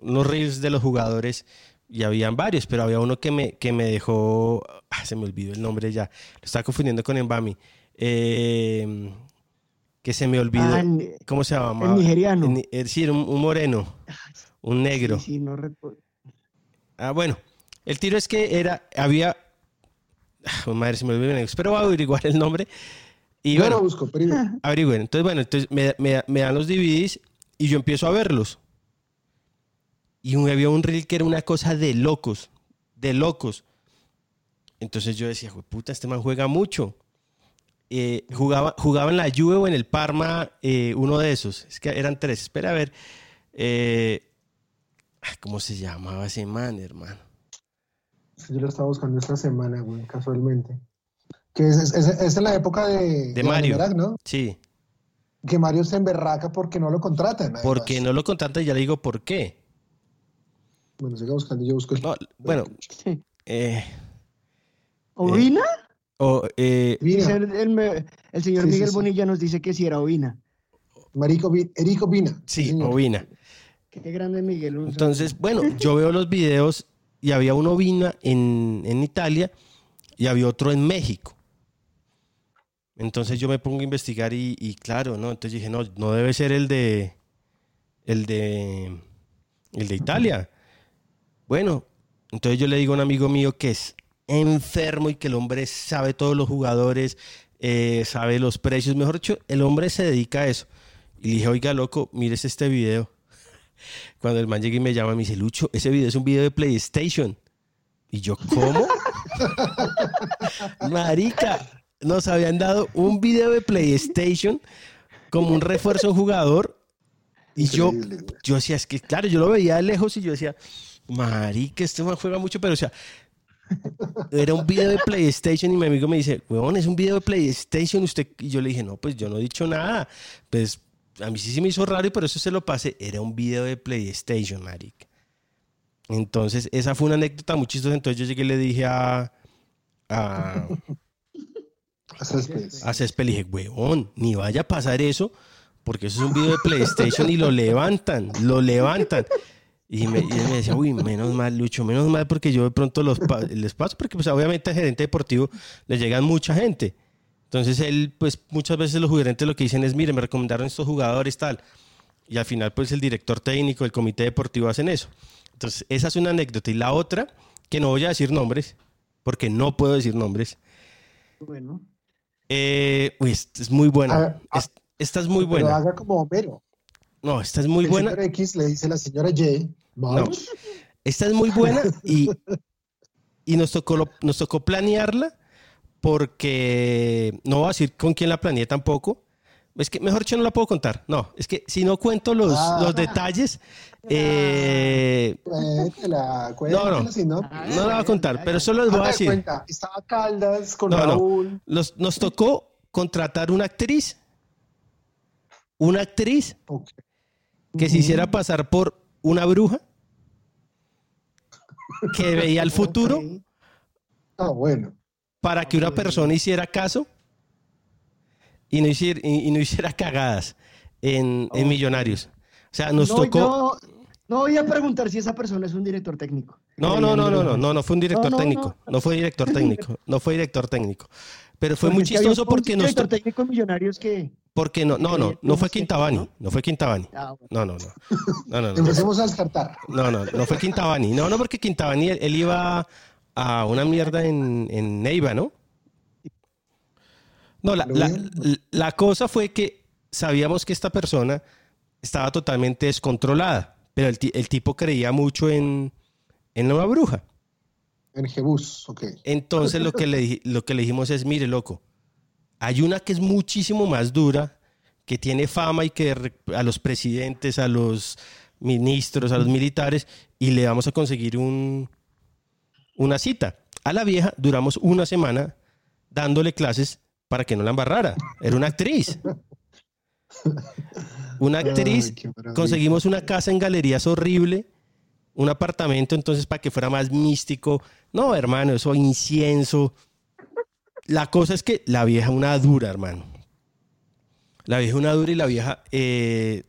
D: unos reels de los jugadores y habían varios, pero había uno que me, que me dejó, ah, se me olvidó el nombre ya, lo estaba confundiendo con Embami. Eh, que se me olvidó. Ah, ¿Cómo se llama?
B: El nigeriano.
D: Es decir, un, moreno, un negro.
B: Sí, no
D: Ah, bueno, el tiro es que era, había, oh, madre, se me olvidó, pero voy a averiguar el nombre. Y
C: yo
D: bueno,
C: lo busco, pero...
D: averigüen. Entonces, bueno, entonces me, me, me, dan los DVDs y yo empiezo a verlos. Y había un reel que era una cosa de locos, de locos. Entonces yo decía, puta, este man juega mucho. Eh, jugaba, jugaba en la Juve o en el Parma, eh, uno de esos. Es que eran tres. Espera a ver. Eh, ¿Cómo se llamaba ese man, hermano?
C: Yo lo estaba buscando esta semana, güey, casualmente. Que es, es, en la época de,
D: de, Mario.
C: ¿no?
D: Sí.
C: Que Mario se emberraca porque no lo contratan.
D: Porque no lo contratan, ya le digo por qué.
C: Bueno, siga buscando, yo busco.
D: bueno. Eh,
B: ¿Ovina?
D: O, eh,
B: el, señor Miguel Bonilla nos dice que si era ovina.
C: Marico, Erico Vina.
D: Sí, ovina.
B: Qué grande Miguel.
D: Entonces, bueno, yo veo los videos y había uno ovina en, en Italia y había otro en México. Entonces yo me pongo a investigar y, claro, ¿no? Entonces dije, no, no debe ser el de el de el de Italia. Bueno, entonces yo le digo a un amigo mío que es enfermo y que el hombre sabe todos los jugadores, eh, sabe los precios. Mejor dicho, el hombre se dedica a eso. Y le dije, oiga, loco, mires este video. Cuando el man llega y me llama, me dice, Lucho, ese video es un video de PlayStation. Y yo, ¿cómo? Marica, nos habían dado un video de PlayStation como un refuerzo a un jugador. Y yo, yo decía, es que claro, yo lo veía de lejos y yo decía, Marica, este man juega mucho, pero o sea, era un video de PlayStation y mi amigo me dice, weón, es un video de PlayStation. Usted, y yo le dije, no, pues yo no he dicho nada. Pues a mí sí se me hizo raro y por eso se lo pasé. Era un video de PlayStation, marica. Entonces, esa fue una anécdota muy chistosa. Entonces yo llegué y le dije a. A, a Césped. le dije, weón, ni vaya a pasar eso, porque eso es un video de PlayStation y lo levantan, lo levantan. Y, me, él me decía, uy, menos mal, Lucho, menos mal porque yo de pronto los les paso, porque pues obviamente al gerente deportivo le llegan mucha gente. Entonces él, pues muchas veces los gerentes lo que dicen es, mire, me recomendaron estos jugadores, tal. Y al final, pues el director técnico, el comité deportivo hacen eso. Entonces, esa es una anécdota. Y la otra, que no voy a decir nombres, porque no puedo decir nombres.
B: Bueno.
D: Eh, uy, esta es muy buena. esta es muy buena.
C: Pero haga como Homero.
D: No, esta es muy
C: el
D: buena.
C: X le dice la señora Y.
D: No, esta es muy buena y, y nos, tocó, nos tocó planearla porque no voy a decir con quién la planeé tampoco. Es que mejor yo no la puedo contar. No, es que si no cuento los, ah. los detalles. Eh,
C: cuéntela,
D: no, no,
C: si no,
D: no la voy a contar, pero solo les voy a decir.
C: Cuenta. Estaba Caldas con Raúl.
D: Nos, nos tocó contratar una actriz. Una actriz que se hiciera pasar por una bruja que veía el futuro.
C: Ah, bueno.
D: Para que una persona hiciera caso y no hiciera, y, no hiciera cagadas en, Millonarios. O sea, nos tocó.
B: no voy a preguntar si esa persona es un director técnico.
D: No, no, no, no, no, no, no fue un director técnico. No, fue director técnico. No fue director técnico. Pero fue muy chistoso porque nos.
B: técnico Millonarios que.
D: Porque no, no, no, no fue Quintabani, no fue Quintabani. No, no, no. No, no,
C: Empecemos a descartar.
D: No, no, no fue Quintabani. No, no, porque Quintabani, él, iba a una mierda en, en Neiva, ¿no? No, la, la, la, cosa fue que sabíamos que esta persona estaba totalmente descontrolada, pero el, el tipo creía mucho en, en una bruja.
C: En Jebus, ok.
D: Entonces lo que, le, lo que le dijimos es, mire, loco, hay una que es muchísimo más dura, que tiene fama y que a los presidentes, a los ministros, a los militares, y le vamos a conseguir un, una cita. A la vieja duramos una semana dándole clases para que no la embarrara. Era una actriz. Una actriz. conseguimos una casa en galerías horrible, un apartamento entonces para que fuera más místico. No, hermano, eso incienso. La cosa es que la vieja una dura, hermano. La vieja una dura y la vieja eh,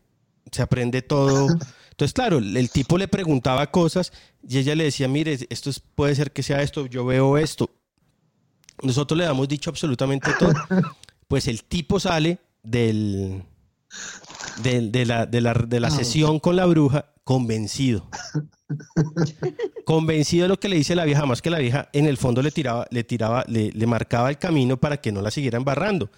D: se aprende todo. Entonces, claro, el tipo le preguntaba cosas y ella le decía, mire, esto puede ser que sea esto, yo veo esto. Nosotros le damos dicho absolutamente todo. Pues el tipo sale del, de, la, de la ah. sesión con la bruja convencido. convencido de lo que le dice la vieja, más que la vieja en el fondo le tiraba, le tiraba, le, marcaba el camino para que no la siguieran barrando.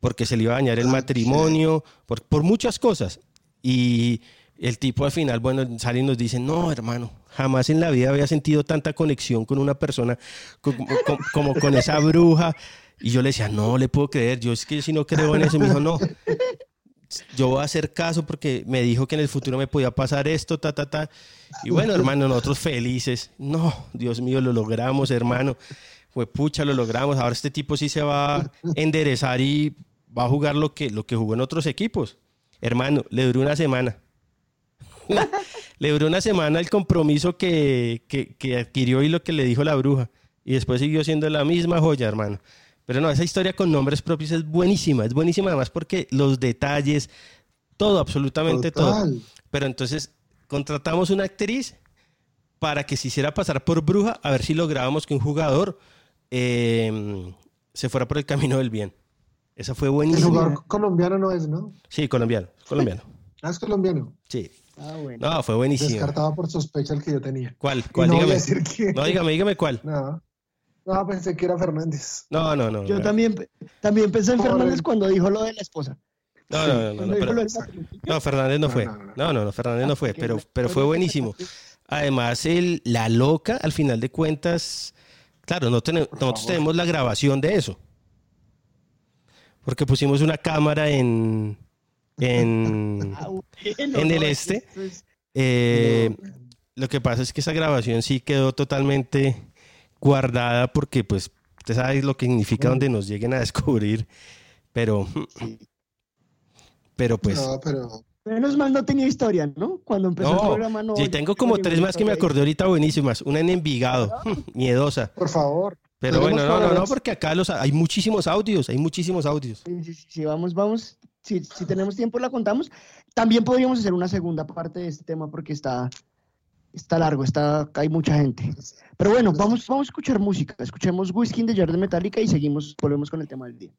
D: Porque se le iba a dañar el matrimonio, por, por muchas cosas. Y el tipo al final, bueno, sale y nos dice, no, hermano, jamás en la vida había sentido tanta conexión con una persona como, con esa bruja. Y yo le decía, no le puedo creer, yo es que si no creo en eso, me dijo, no, yo voy a hacer caso porque me dijo que en el futuro me podía pasar esto, ta, ta, ta. Y bueno, hermano, nosotros felices. No, Dios mío, lo logramos, hermano. Fue pucha, lo logramos. Ahora este tipo sí se va a enderezar y va a jugar lo que, lo que jugó en otros equipos. Hermano, le duró una semana. le duró una semana el compromiso que, adquirió y lo que le dijo la bruja. Y después siguió siendo la misma joya, hermano. Pero no, esa historia con nombres propios es buenísima. Es buenísima además porque los detalles, todo, absolutamente todo. Pero entonces contratamos una actriz para que se hiciera pasar por bruja a ver si lográbamos que un jugador em, se fuera por el camino del bien. Esa fue buenísima.
C: El jugador colombiano no es, ¿no?
D: Sí, colombiano, colombiano.
C: Ah, es colombiano.
D: Sí. Ah, bueno. No, fue buenísimo.
C: Descartado por sospecha el que yo tenía.
D: ¿Cuál? ¿Cuál?
C: No,
D: dígame.
C: no,
D: dígame, dígame cuál.
C: No. No, pensé que era Fernández.
D: No, no, no.
B: Yo también, también pensé en Fernández cuando dijo lo de la esposa.
D: No, no, no, no, no, Fernández no fue. No, no, no, Fernández no fue, pero, pero fue buenísimo. Además, el, la loca, al final de cuentas, claro, no tenemos, nosotros tenemos la grabación de eso. Porque pusimos una cámara en, en, ah, en el este. Eh, lo que pasa es que esa grabación sí quedó totalmente guardada porque pues usted sabe lo que significa donde nos lleguen a descubrir, pero pero pues
C: no, pero
B: menos mal no tenía historia, ¿no? Cuando empezó el programa no.
D: Sí, tengo como tres más que me acordé ahorita buenísimas, una en Envigado, miedosa.
C: Por favor.
D: Pero bueno, no, no, no, porque acá los hay muchísimos audios, hay muchísimos audios.
B: Sí, sí, sí, vamos, vamos, si, si tenemos tiempo la contamos. También podríamos hacer una segunda parte de este tema porque está está largo, está, hay mucha gente. Pero bueno, vamos, vamos a escuchar música. Escuchemos Whisky de de Metallica y seguimos, volvemos con el tema del día.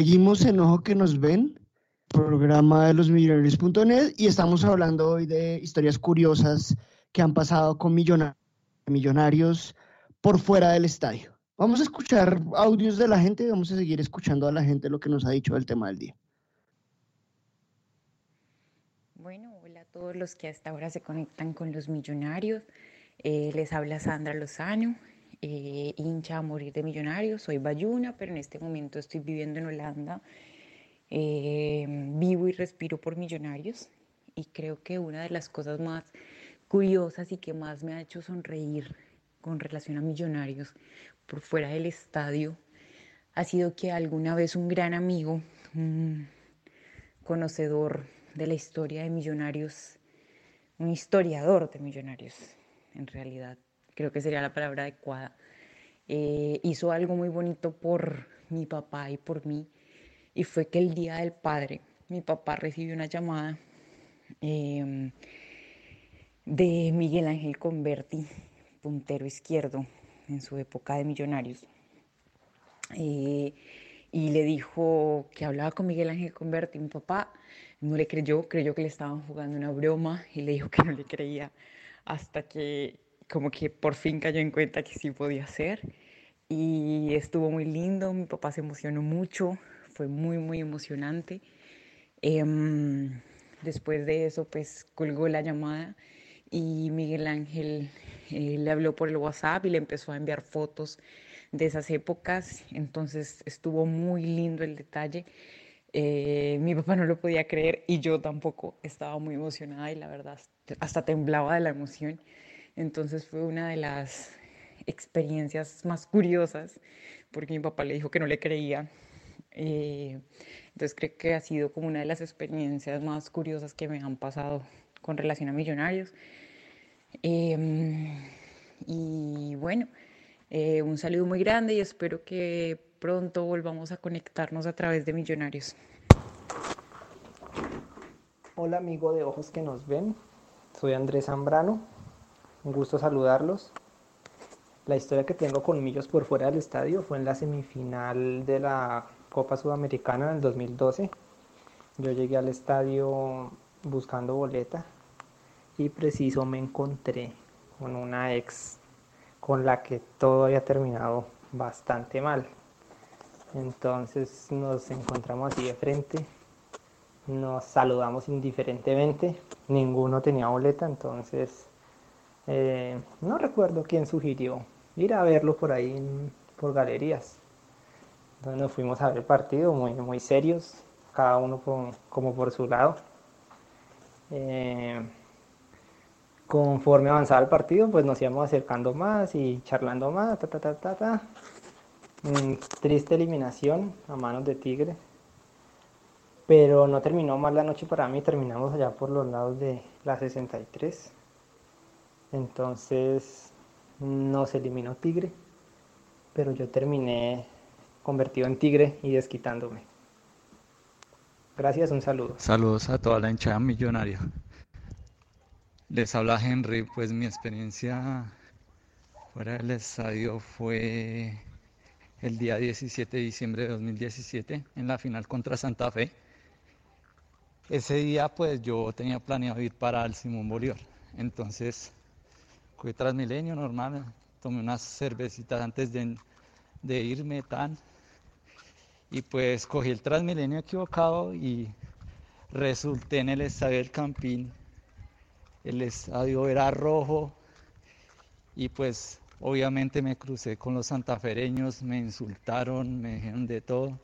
B: Seguimos en Ojo que nos ven, programa de los millonarios.net y estamos hablando hoy de historias curiosas que han pasado con millonarios por fuera del estadio. Vamos a escuchar audios de la gente y vamos a seguir escuchando a la gente lo que nos ha dicho del tema del día.
H: Bueno, hola a todos los que hasta ahora se conectan con los millonarios. Eh, les habla Sandra Lozano, eh, hincha a morir de millonarios. Soy bayuna, pero en este momento estoy viviendo en Holanda. Eh, vivo y respiro por millonarios y creo que una de las cosas más curiosas y que más me ha hecho sonreír con relación a millonarios por fuera del estadio ha sido que alguna vez un gran amigo, un conocedor de la historia de millonarios, un historiador de millonarios, en realidad, creo que sería la palabra adecuada, eh, hizo algo muy bonito por mi papá y por mí, y fue que el Día del Padre, mi papá recibió una llamada em, de Miguel Ángel Converti, puntero izquierdo en su época de millonarios. Eh, y le dijo que hablaba con Miguel Ángel Converti, mi papá no le creyó, creyó que le estaban jugando una broma y le dijo que no le creía hasta que como que por fin cayó en cuenta que sí podía ser. Y estuvo muy lindo, mi papá se emocionó mucho, fue muy, muy emocionante. Em, después de eso, pues colgó la llamada y Miguel Ángel eh, le habló por el WhatsApp y le empezó a enviar fotos de esas épocas. Entonces estuvo muy lindo el detalle. Eh, mi papá no lo podía creer y yo tampoco estaba muy emocionada y la verdad hasta temblaba de la emoción. Entonces fue una de las experiencias más curiosas porque mi papá le dijo que no le creía. Eh, entonces creo que ha sido como una de las experiencias más curiosas que me han pasado con relación a millonarios. Em, y bueno, eh, un saludo muy grande y espero que pronto volvamos a conectarnos a través de Millonarios.
I: Hola amigo de ojos que nos ven, soy Andrés Zambrano, un gusto saludarlos. La historia que tengo con Millos por fuera del estadio fue en la semifinal de la Copa Sudamericana en el 2012. Yo llegué al estadio buscando boleta y preciso me encontré con una ex con la que todo había terminado bastante mal. Entonces nos encontramos así de frente, nos saludamos indiferentemente, ninguno tenía boleta, entonces eh, no recuerdo quién sugirió ir a verlo por ahí por galerías. Entonces nos fuimos a ver el partido muy, muy serios, cada uno como por su lado. Eh, conforme avanzaba el partido, pues nos íbamos acercando más y charlando más, ta, ta, ta, ta, ta. triste eliminación a manos de Tigre. Pero no terminó mal la noche para mí, terminamos allá por los lados de la 63. Entonces nos eliminó Tigre, pero yo terminé convertido en Tigre y desquitándome. Gracias, un saludo.
J: Saludos a toda la hinchada millonaria. Les habla Henry, pues mi experiencia fuera del estadio fue el día 17 de diciembre de 2017 en la final contra Santa Fe. Ese día pues yo tenía planeado ir para el Simón Bolívar, entonces Transmilenio normal, tomé unas cervecitas antes de, de irme tan y pues cogí el Transmilenio equivocado y resulté en el estadio del Campín. El estadio era rojo y pues obviamente me crucé con los santafereños, me insultaron, me dijeron de todo.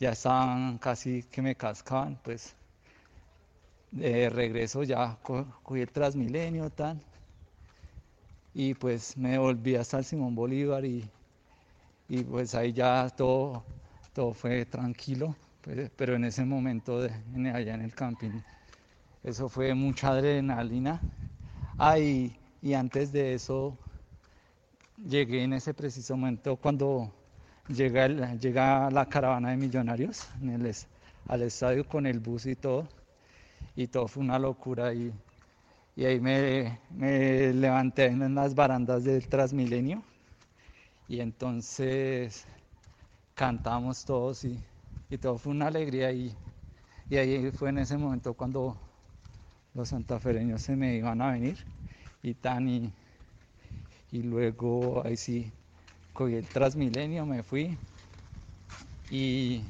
J: Ya estaban casi que me cascaban, pues de regreso ya cogí el Transmilenio tal y pues me volví hasta el Simón Bolívar y, y pues ahí ya todo todo fue tranquilo, pues, pero en ese momento de, allá en el camping, eso fue mucha adrenalina. Ah, y, antes de eso, llegué en ese preciso momento cuando llega, llega la caravana de millonarios en el, al estadio con el bus y todo, y todo fue una locura. Y, y ahí me, me levanté en las barandas del Transmilenio, y entonces cantamos todos y, y todo fue una alegría y, y ahí fue en ese momento cuando los santafereños se me iban a venir y tan y, luego ahí sí cogí el Transmilenio, me fui y,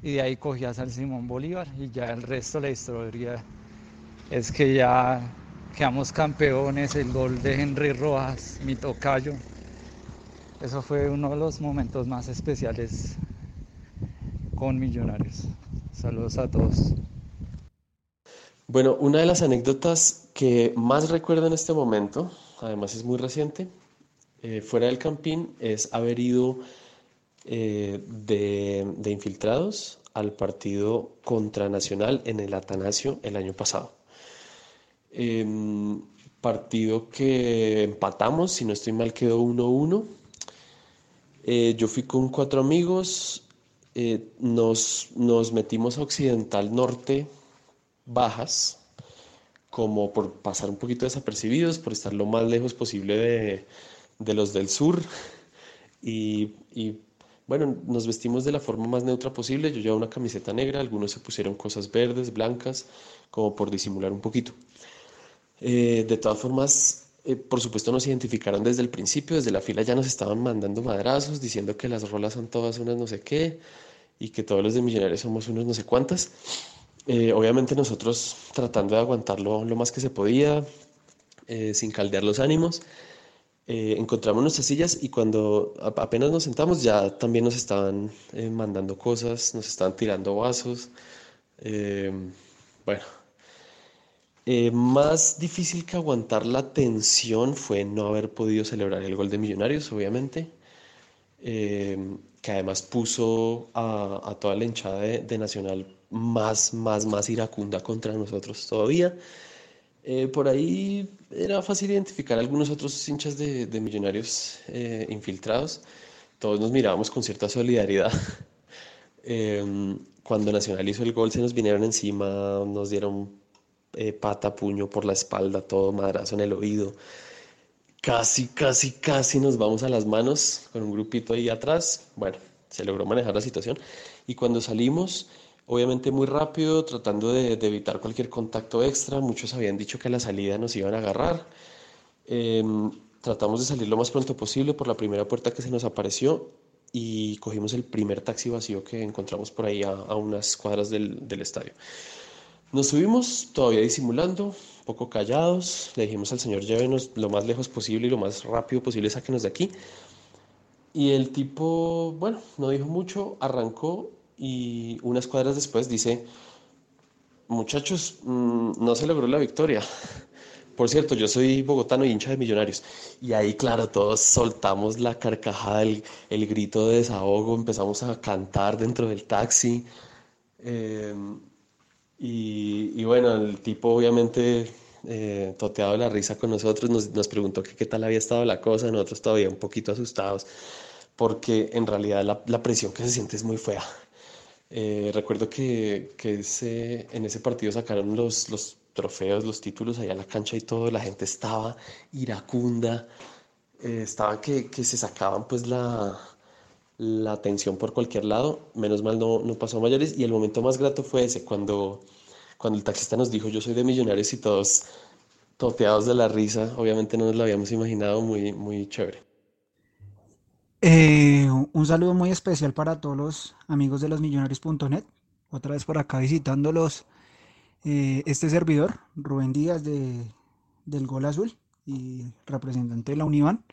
J: y de ahí cogí a San Simón Bolívar y ya el resto la historia es que ya quedamos campeones, el gol de Henry Rojas, mi tocayo. Eso fue uno de los momentos más especiales con Millonarios. Saludos a todos.
K: Bueno, una de las anécdotas que más recuerdo en este momento, además es muy reciente, eh, fuera del campín, es haber ido eh, de, de infiltrados al partido contra Nacional en el Atanasio el año pasado. Partido que empatamos, si no estoy mal, quedó 1-1. Eh, yo fui con cuatro amigos, eh, nos, nos metimos a Occidental Norte Bajas, como por pasar un poquito desapercibidos, por estar lo más lejos posible de, de los del sur. Y, y, bueno, nos vestimos de la forma más neutra posible. Yo llevaba una camiseta negra, algunos se pusieron cosas verdes, blancas, como por disimular un poquito. Eh, de todas formas, eh, por supuesto nos identificaron desde el principio, desde la fila ya nos estaban mandando madrazos, diciendo que las rolas son todas unas no sé qué y que todos los de Millonarios somos unos no sé cuántas. Eh, obviamente nosotros tratando de aguantarlo lo más que se podía, sin caldear los ánimos. encontramos nuestras sillas y cuando apenas nos sentamos ya también nos estaban mandando cosas, nos estaban tirando vasos. bueno, eh, más difícil que aguantar la tensión fue no haber podido celebrar el gol de Millonarios, obviamente, eh, que además puso a, toda la hinchada de, Nacional más, más, más iracunda contra nosotros todavía. Eh, por ahí era fácil identificar algunos otros hinchas de, de Millonarios infiltrados. Todos nos mirábamos con cierta solidaridad. cuando Nacional hizo el gol se nos vinieron encima, nos dieron eh, pata, puño por la espalda, todo madrazo en el oído. Casi, casi, casi nos vamos a las manos con un grupito ahí atrás. Bueno, se logró manejar la situación. Y cuando salimos, obviamente muy rápido, tratando de, evitar cualquier contacto extra. Muchos habían dicho que a la salida nos iban a agarrar. Em, tratamos de salir lo más pronto posible por la primera puerta que se nos apareció y cogimos el primer taxi vacío que encontramos por ahí a, unas cuadras del, del estadio. Nos subimos todavía disimulando, un poco callados, le dijimos al Señor llévenos lo más lejos posible y lo más rápido posible sáquenos de aquí. Y el tipo, bueno, no dijo mucho, arrancó y unas cuadras después dice, muchachos, mm, no se logró la victoria. Por cierto, yo soy bogotano y hincha de millonarios. Y ahí, claro, todos soltamos la carcajada, el, el grito de desahogo, empezamos a cantar dentro del taxi. Eh, y, bueno, el tipo obviamente eh, toteado la risa con nosotros, nos, nos preguntó que qué tal había estado la cosa, nosotros todavía un poquito asustados, porque en realidad la, la presión que se siente es muy fea. Eh, recuerdo que, que ese, en ese partido sacaron los, los trofeos, los títulos allá a la cancha y todo, la gente estaba iracunda, eh, estaban que, que se sacaban pues la, la atención por cualquier lado. Menos mal no, no pasó a mayores. Y el momento más grato fue ese, cuando, cuando el taxista nos dijo, yo soy de Millonarios y todos toteados de la risa. Obviamente no nos lo habíamos imaginado, muy, muy chévere.
L: Eh, un saludo muy especial para todos los amigos de los millonarios.net. Otra vez por acá visitándolos. Eh, este servidor, Rubén Díaz de, del Gol Azul y representante de la Univan.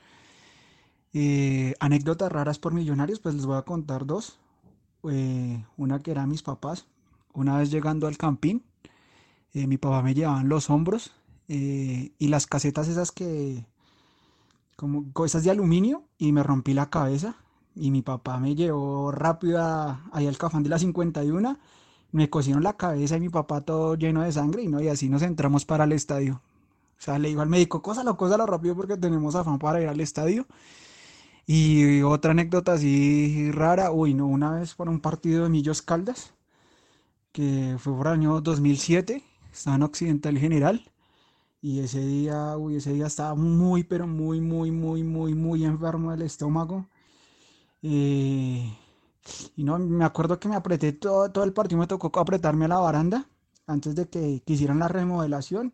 L: Eh, anécdotas raras por millonarios, pues les voy a contar dos. Eh, una que era mis papás. Una vez llegando al campín, eh, mi papá me llevaba en los hombros y las casetas esas que, como cosas de aluminio, y me rompí la cabeza. Y mi papá me llevó rápido ahí al cafán de la 51. Me cosieron la cabeza y mi papá todo lleno de sangre y, no, y así nos entramos para el estadio. O sea, le digo al médico, cósalo, cósalo rápido porque tenemos afán para ir al estadio. Y otra anécdota así rara, uy, no, una vez por un partido de Millos Caldas, que fue por el año 2007, estaba en Occidental General, y ese día, uy, ese día estaba muy, pero muy, muy, muy, muy, muy enfermo del estómago. Eh, Y no, me acuerdo que me apreté todo, todo el partido, me tocó apretarme a la baranda antes de que, quisieran la remodelación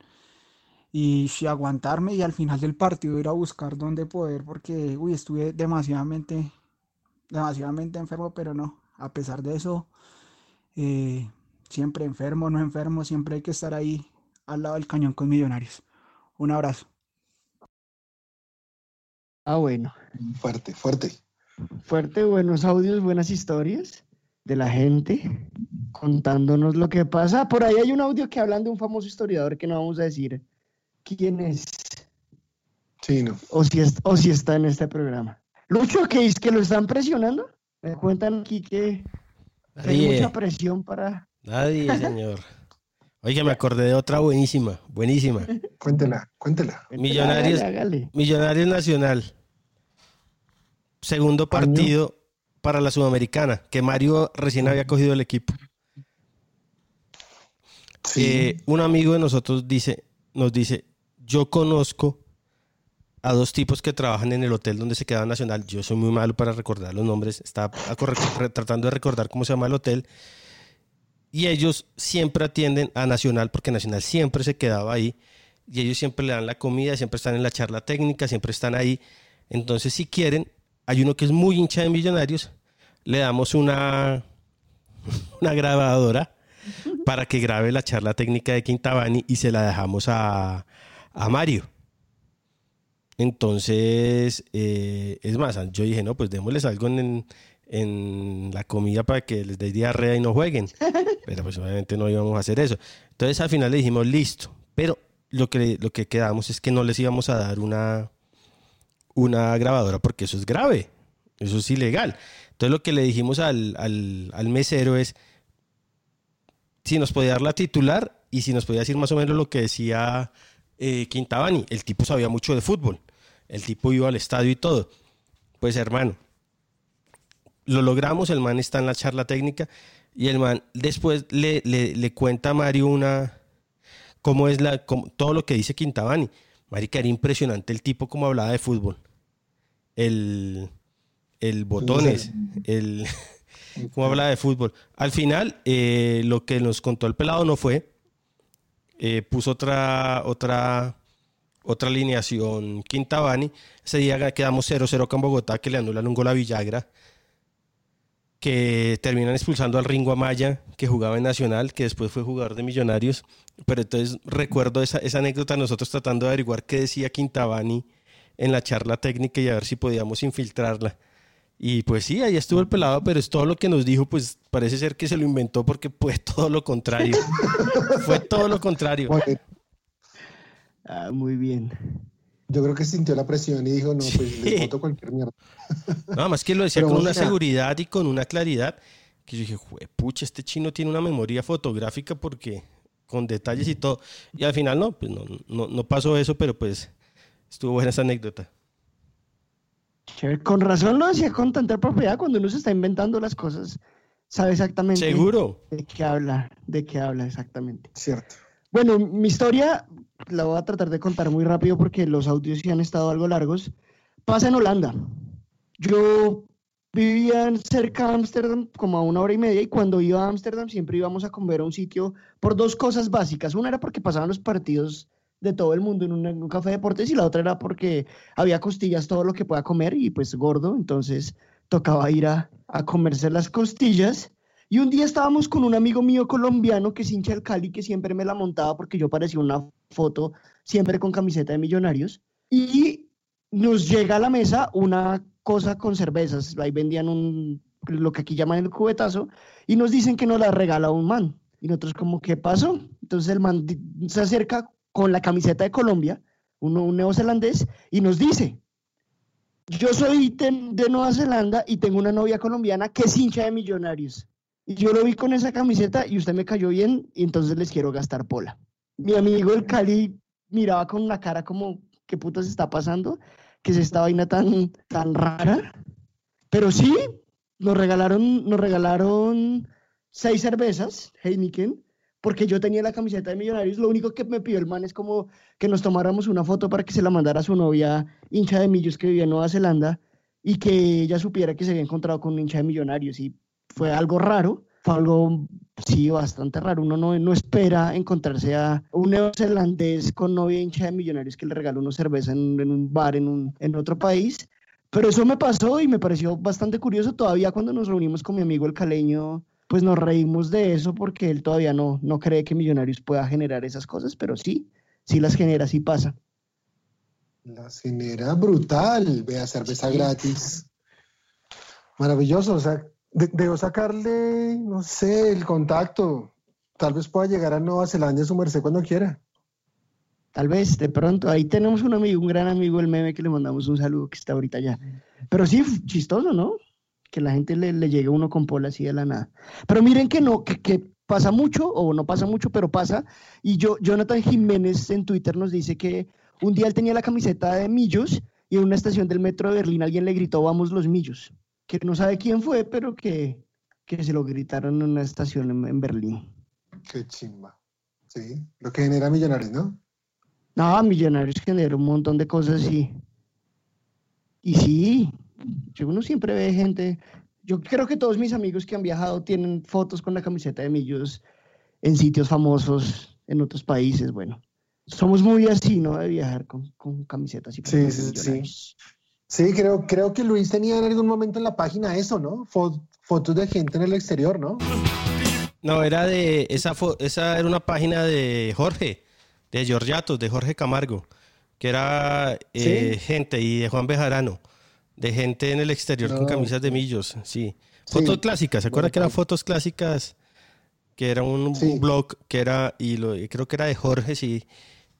L: y aguantarme y al final del partido ir a buscar dónde poder porque, uy, estuve demasiadamente, demasiadamente enfermo, pero no, a pesar de eso, eh, siempre enfermo, no enfermo, siempre hay que estar ahí al lado del cañón con Millonarios. Un abrazo.
B: Ah, bueno.
C: Fuerte, fuerte.
B: Fuerte, buenos audios, buenas historias de la gente contándonos lo que pasa. Por ahí hay un audio que hablan de un famoso historiador que no vamos a decir quién es.
C: Sí, no.
B: O si, o si está en este programa. Lucho, que es que lo están presionando. Me cuentan aquí que hay mucha presión para.
D: Nadie, señor. Oiga, me acordé de otra buenísima, buenísima.
C: Cuéntela, cuéntela.
D: Millonarios, Millonarios Nacional. Segundo partido para la Sudamericana, que Mario recién había cogido el equipo. Eh, un amigo de nosotros dice, nos dice, yo conozco a dos tipos que trabajan en el hotel donde se queda Nacional. Yo soy muy malo para recordar los nombres. Estaba tratando de recordar cómo se llama el hotel. Y ellos siempre atienden a Nacional porque Nacional siempre se quedaba ahí. Y ellos siempre le dan la comida, siempre están en la charla técnica, siempre están ahí. Entonces, si quieren, hay uno que es muy hincha de Millonarios. Le damos una, una grabadora para que grabe la charla técnica de Quintabani y se la dejamos a, a Mario. Entonces, eh, es más, yo dije, no, pues démosles algo en, en la comida para que les dé diarrea y no jueguen. Pero pues obviamente no íbamos a hacer eso. Entonces al final le dijimos, listo. Pero lo que, lo que quedamos es que no les íbamos a dar una, una grabadora porque eso es grave. Eso es ilegal. Entonces lo que le dijimos al, al mesero es si nos podía dar la titular y si nos podía decir más o menos lo que decía eh, Quintabani. El tipo sabía mucho de fútbol. El tipo iba al estadio y todo. Pues hermano, lo logramos, el man está en la charla técnica y el man después le, le, cuenta a Mario una cómo es la todo lo que dice Quintabani. Marica, era impresionante el tipo como hablaba de fútbol. El, el botones, el cómo hablaba de fútbol. Al final, eh, lo que nos contó el pelado no fue eh, puso otra, otra, otra alineación Quintabani. Ese día quedamos 0-0 con Bogotá, que le anulan un gol a Villagra, que terminan expulsando al Ringo Amaya, que jugaba en Nacional, que después fue jugador de Millonarios. Pero entonces recuerdo esa, esa anécdota, nosotros tratando de averiguar qué decía Quintabani en la charla técnica y a ver si podíamos infiltrarla. Y pues sí, ahí estuvo el pelado, pero es todo lo que nos dijo, pues parece ser que se lo inventó porque fue todo lo contrario. fue todo lo contrario.
B: Ah, muy bien.
C: Yo creo que sintió la presión y dijo, no, pues le voto cualquier mierda.
D: Nada más que lo decía con una seguridad y con una claridad que yo dije, pucha, este chino tiene una memoria fotográfica porque con detalles y todo. Y al final no, pues no, no, no pasó eso, pero pues estuvo buena esa anécdota.
B: Con razón lo decía con tanta propiedad cuando uno se está inventando las cosas. Sabe exactamente.
D: Seguro.
B: De qué habla, de qué habla exactamente.
C: Cierto.
B: Bueno, mi historia la voy a tratar de contar muy rápido porque los audios sí han estado algo largos. Pasa en Holanda. Yo vivía cerca de Ámsterdam como a una hora y media y cuando iba a Ámsterdam siempre íbamos a comer a un sitio por dos cosas básicas. Una era porque pasaban los partidos de todo el mundo en un, café de deportes y la otra era porque había costillas, todo lo que pueda comer y pues gordo, entonces tocaba ir a, a comerse las costillas. Y un día estábamos con un amigo mío colombiano que es hincha del Cali, que siempre me la montaba porque yo parecía una foto siempre con camiseta de millonarios. Y nos llega a la mesa una cosa con cervezas. Ahí vendían un, lo que aquí llaman el cubetazo, y nos dicen que nos la regala un man. Y nosotros como, ¿qué pasó? Entonces el man se acerca con la camiseta de Colombia, un neozelandés, y nos dice, yo soy de, Nueva Zelanda y tengo una novia colombiana que es hincha de millonarios. Y yo lo vi con esa camiseta y usted me cayó bien y entonces les quiero gastar pola. Mi amigo el Cali miraba con una cara como, ¿qué puto se está pasando? Que es esta vaina tan, tan rara. Pero sí, nos regalaron, nos regalaron seis cervezas, Heineken, porque yo tenía la camiseta de Millonarios, lo único que me pidió el man es como que nos tomáramos una foto para que se la mandara a su novia hincha de Millos que vivía en Nueva Zelanda y que ella supiera que se había encontrado con un hincha de millonarios y fue algo raro, fue algo, sí, bastante raro. Uno no, no espera encontrarse a un neozelandés con novia hincha de millonarios que le regaló una cerveza en, en un bar en, un, en otro país. Pero eso me pasó y me pareció bastante curioso. Todavía cuando nos reunimos con mi amigo el caleño, pues nos reímos de eso porque él todavía no, no cree que Millonarios pueda generar esas cosas, pero sí, sí las genera, sí pasa.
C: Las genera brutal, vea, cerveza gratis. Maravilloso, o sea, de- debo sacarle, no sé, el contacto. Tal vez pueda llegar a Nueva Zelanda su merced cuando quiera.
B: Tal vez, de pronto, ahí tenemos un amigo, un gran amigo, el meme, que le mandamos un saludo que está ahorita allá. Pero sí, chistoso, ¿no? Que la gente le, le llegue a uno con pola así de la nada. Pero miren que no, que, que pasa mucho, o no pasa mucho, pero pasa. Y yo, Jonathan Jiménez en Twitter nos dice que un día él tenía la camiseta de Millos y en una estación del metro de Berlín alguien le gritó, vamos los Millos. Que no sabe quién fue, pero que, que se lo gritaron en una estación en, en Berlín.
C: Qué chimba. Sí, lo que genera millonarios, ¿no?
B: No, Millonarios genera un montón de cosas y, y sí, uno siempre ve gente, yo creo que todos mis amigos que han viajado tienen fotos con la camiseta de Millos en sitios famosos en otros países, bueno, somos muy así, ¿no? De viajar con, con camisetas y
C: Sí, sí, sí. Sí, creo, creo que Luis tenía en algún momento en la página eso, ¿no? Fo- fotos de gente en el exterior, ¿no?
D: No, era de esa fo- esa era una página de Jorge, de Georgiatos, de Jorge Camargo, que era eh,
C: Sí.
D: gente y de Juan Bejarano, de gente en el exterior con camisas de millos, sí. Fotos
C: Sí.
D: clásicas, ¿se acuerda que eran fotos clásicas? Que era un,
C: Sí.
D: un blog que era, y lo, creo que era de Jorge, sí.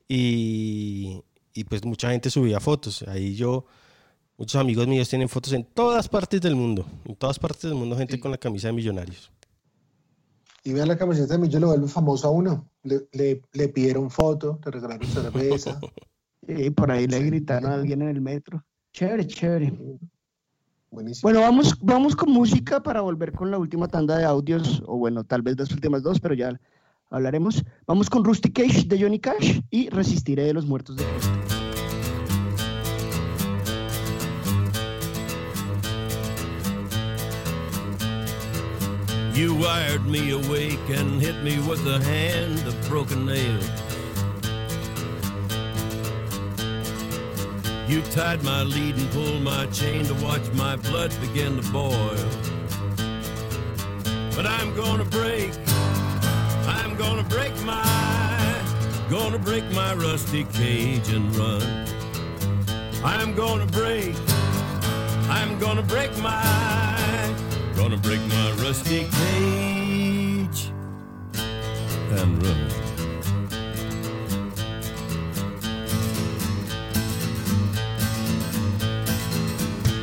D: Y, y pues mucha gente subía fotos. Ahí yo, muchos amigos míos tienen fotos en todas partes del mundo. En todas partes del mundo, gente con la camisa de millonarios.
C: Y vean la camiseta de Millos lo vuelve famoso a uno. Le, le, le pidieron foto, le regalaron cerveza.
B: Y por ahí le gritaron a alguien en el metro. Chévere, chévere.
C: Buenísimo.
B: Bueno, vamos, vamos con música para volver con la última tanda de audios, o bueno, tal vez las últimas dos, pero ya hablaremos. Vamos con Rusty Cage de Johnny Cash y Resistiré de los Muertos de Cristo.
M: You wired me awake and hit me with a hand of broken nails. You tied my lead and pulled my chain to watch my blood begin to boil. But I'm gonna break, I'm gonna break my, gonna break my rusty cage and run. I'm gonna break, I'm gonna break my, gonna break my rusty cage and run.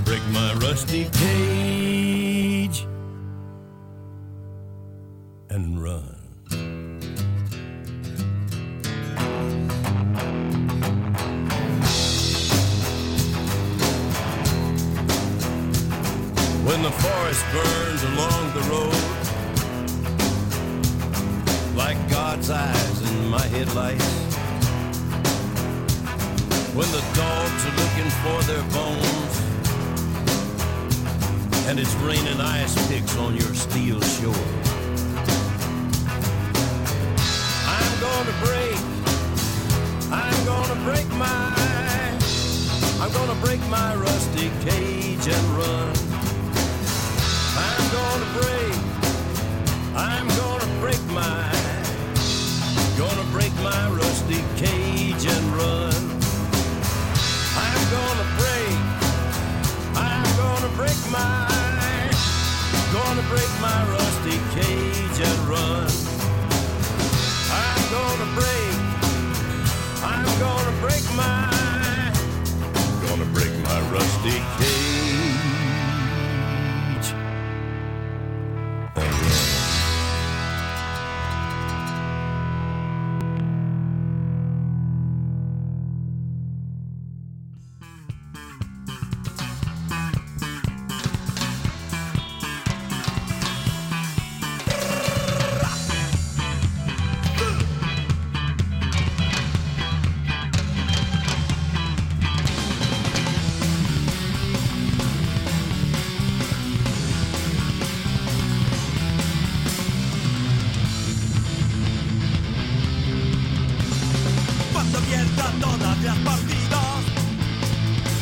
M: gonna break my rusty cage and run.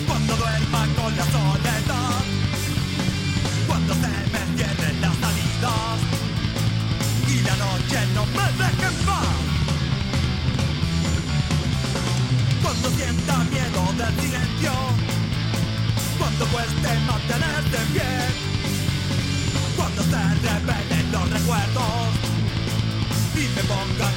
N: cuando duerma con la soledad, cuando se me cierren las salidas y la noche no me deje en paz, cuando sienta miedo del silencio, cuando cueste mantenerte bien, cuando se revelen los recuerdos y me ponga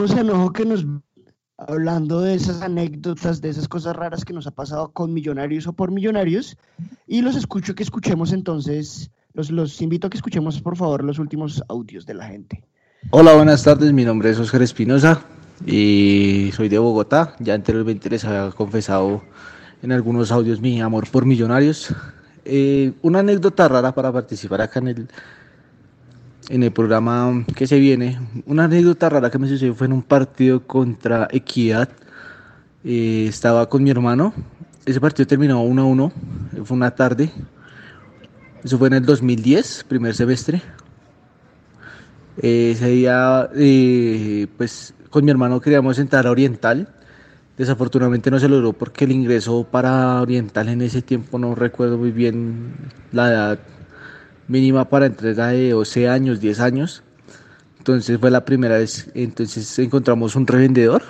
B: Seguimos en ojo que nos hablando de esas anécdotas, de esas cosas raras que nos ha pasado con millonarios o por millonarios. Y los escucho que escuchemos entonces, los, los invito a que escuchemos por favor los últimos audios de la gente.
O: Hola, buenas tardes. Mi nombre es Oscar Espinosa y soy de Bogotá. Ya anteriormente les había confesado en algunos audios mi amor por millonarios. Eh, una anécdota rara para participar acá en el, en el programa que se viene. Una anécdota rara que me sucedió fue en un partido contra Equidad. Eh, estaba con mi hermano. Ese partido terminó 1 a 1. Fue una tarde. Eso fue en el 2010, primer semestre. Eh, ese día, eh, pues con mi hermano queríamos entrar a Oriental. Desafortunadamente no se logró porque el ingreso para Oriental en ese tiempo no recuerdo muy bien la edad mínima para entrar era de 12 años, 10 años. Entonces fue la primera vez, entonces encontramos un revendedor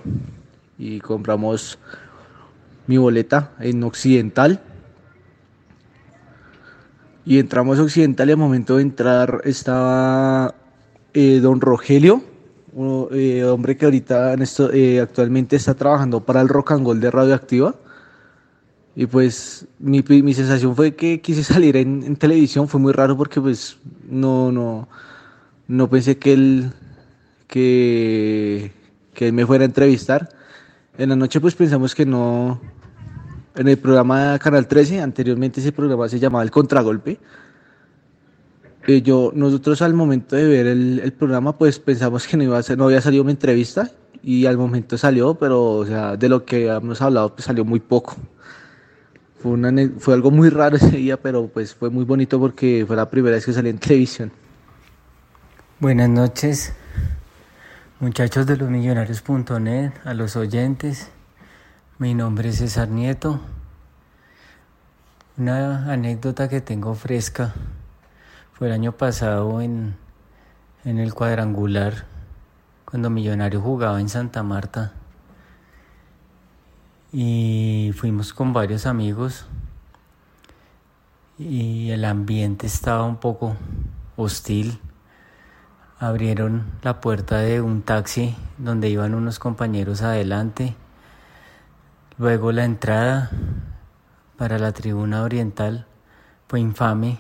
O: y compramos mi boleta en Occidental. Y entramos a Occidental y al momento de entrar estaba eh, don Rogelio, un eh, hombre que ahorita eh, actualmente está trabajando para el Rock and Roll de Radioactiva. Y pues mi, mi sensación fue que quise salir en, televisión, fue muy raro porque pues no, no, no pensé que él, que, que él me fuera a entrevistar. En la noche pues pensamos que no, en el programa Canal 13, anteriormente ese programa se llamaba El Contragolpe. Eh, yo, nosotros al momento de ver el, programa pues pensamos que no, iba a ser, no había salido mi entrevista y al momento salió, pero o sea, de lo que habíamos hablado pues salió muy poco. Fue, algo muy raro ese día, pero pues fue muy bonito porque fue la primera vez que salí en televisión.
P: Buenas noches, muchachos de los millonarios.net, a los oyentes. Mi nombre es César Nieto. Una anécdota que tengo fresca fue el año pasado en, en el cuadrangular, cuando Millonario jugaba en Santa Marta y fuimos con varios amigos y el ambiente estaba un poco hostil. abrieron la puerta de un taxi donde iban unos compañeros adelante. Luego la entrada para la tribuna oriental fue infame.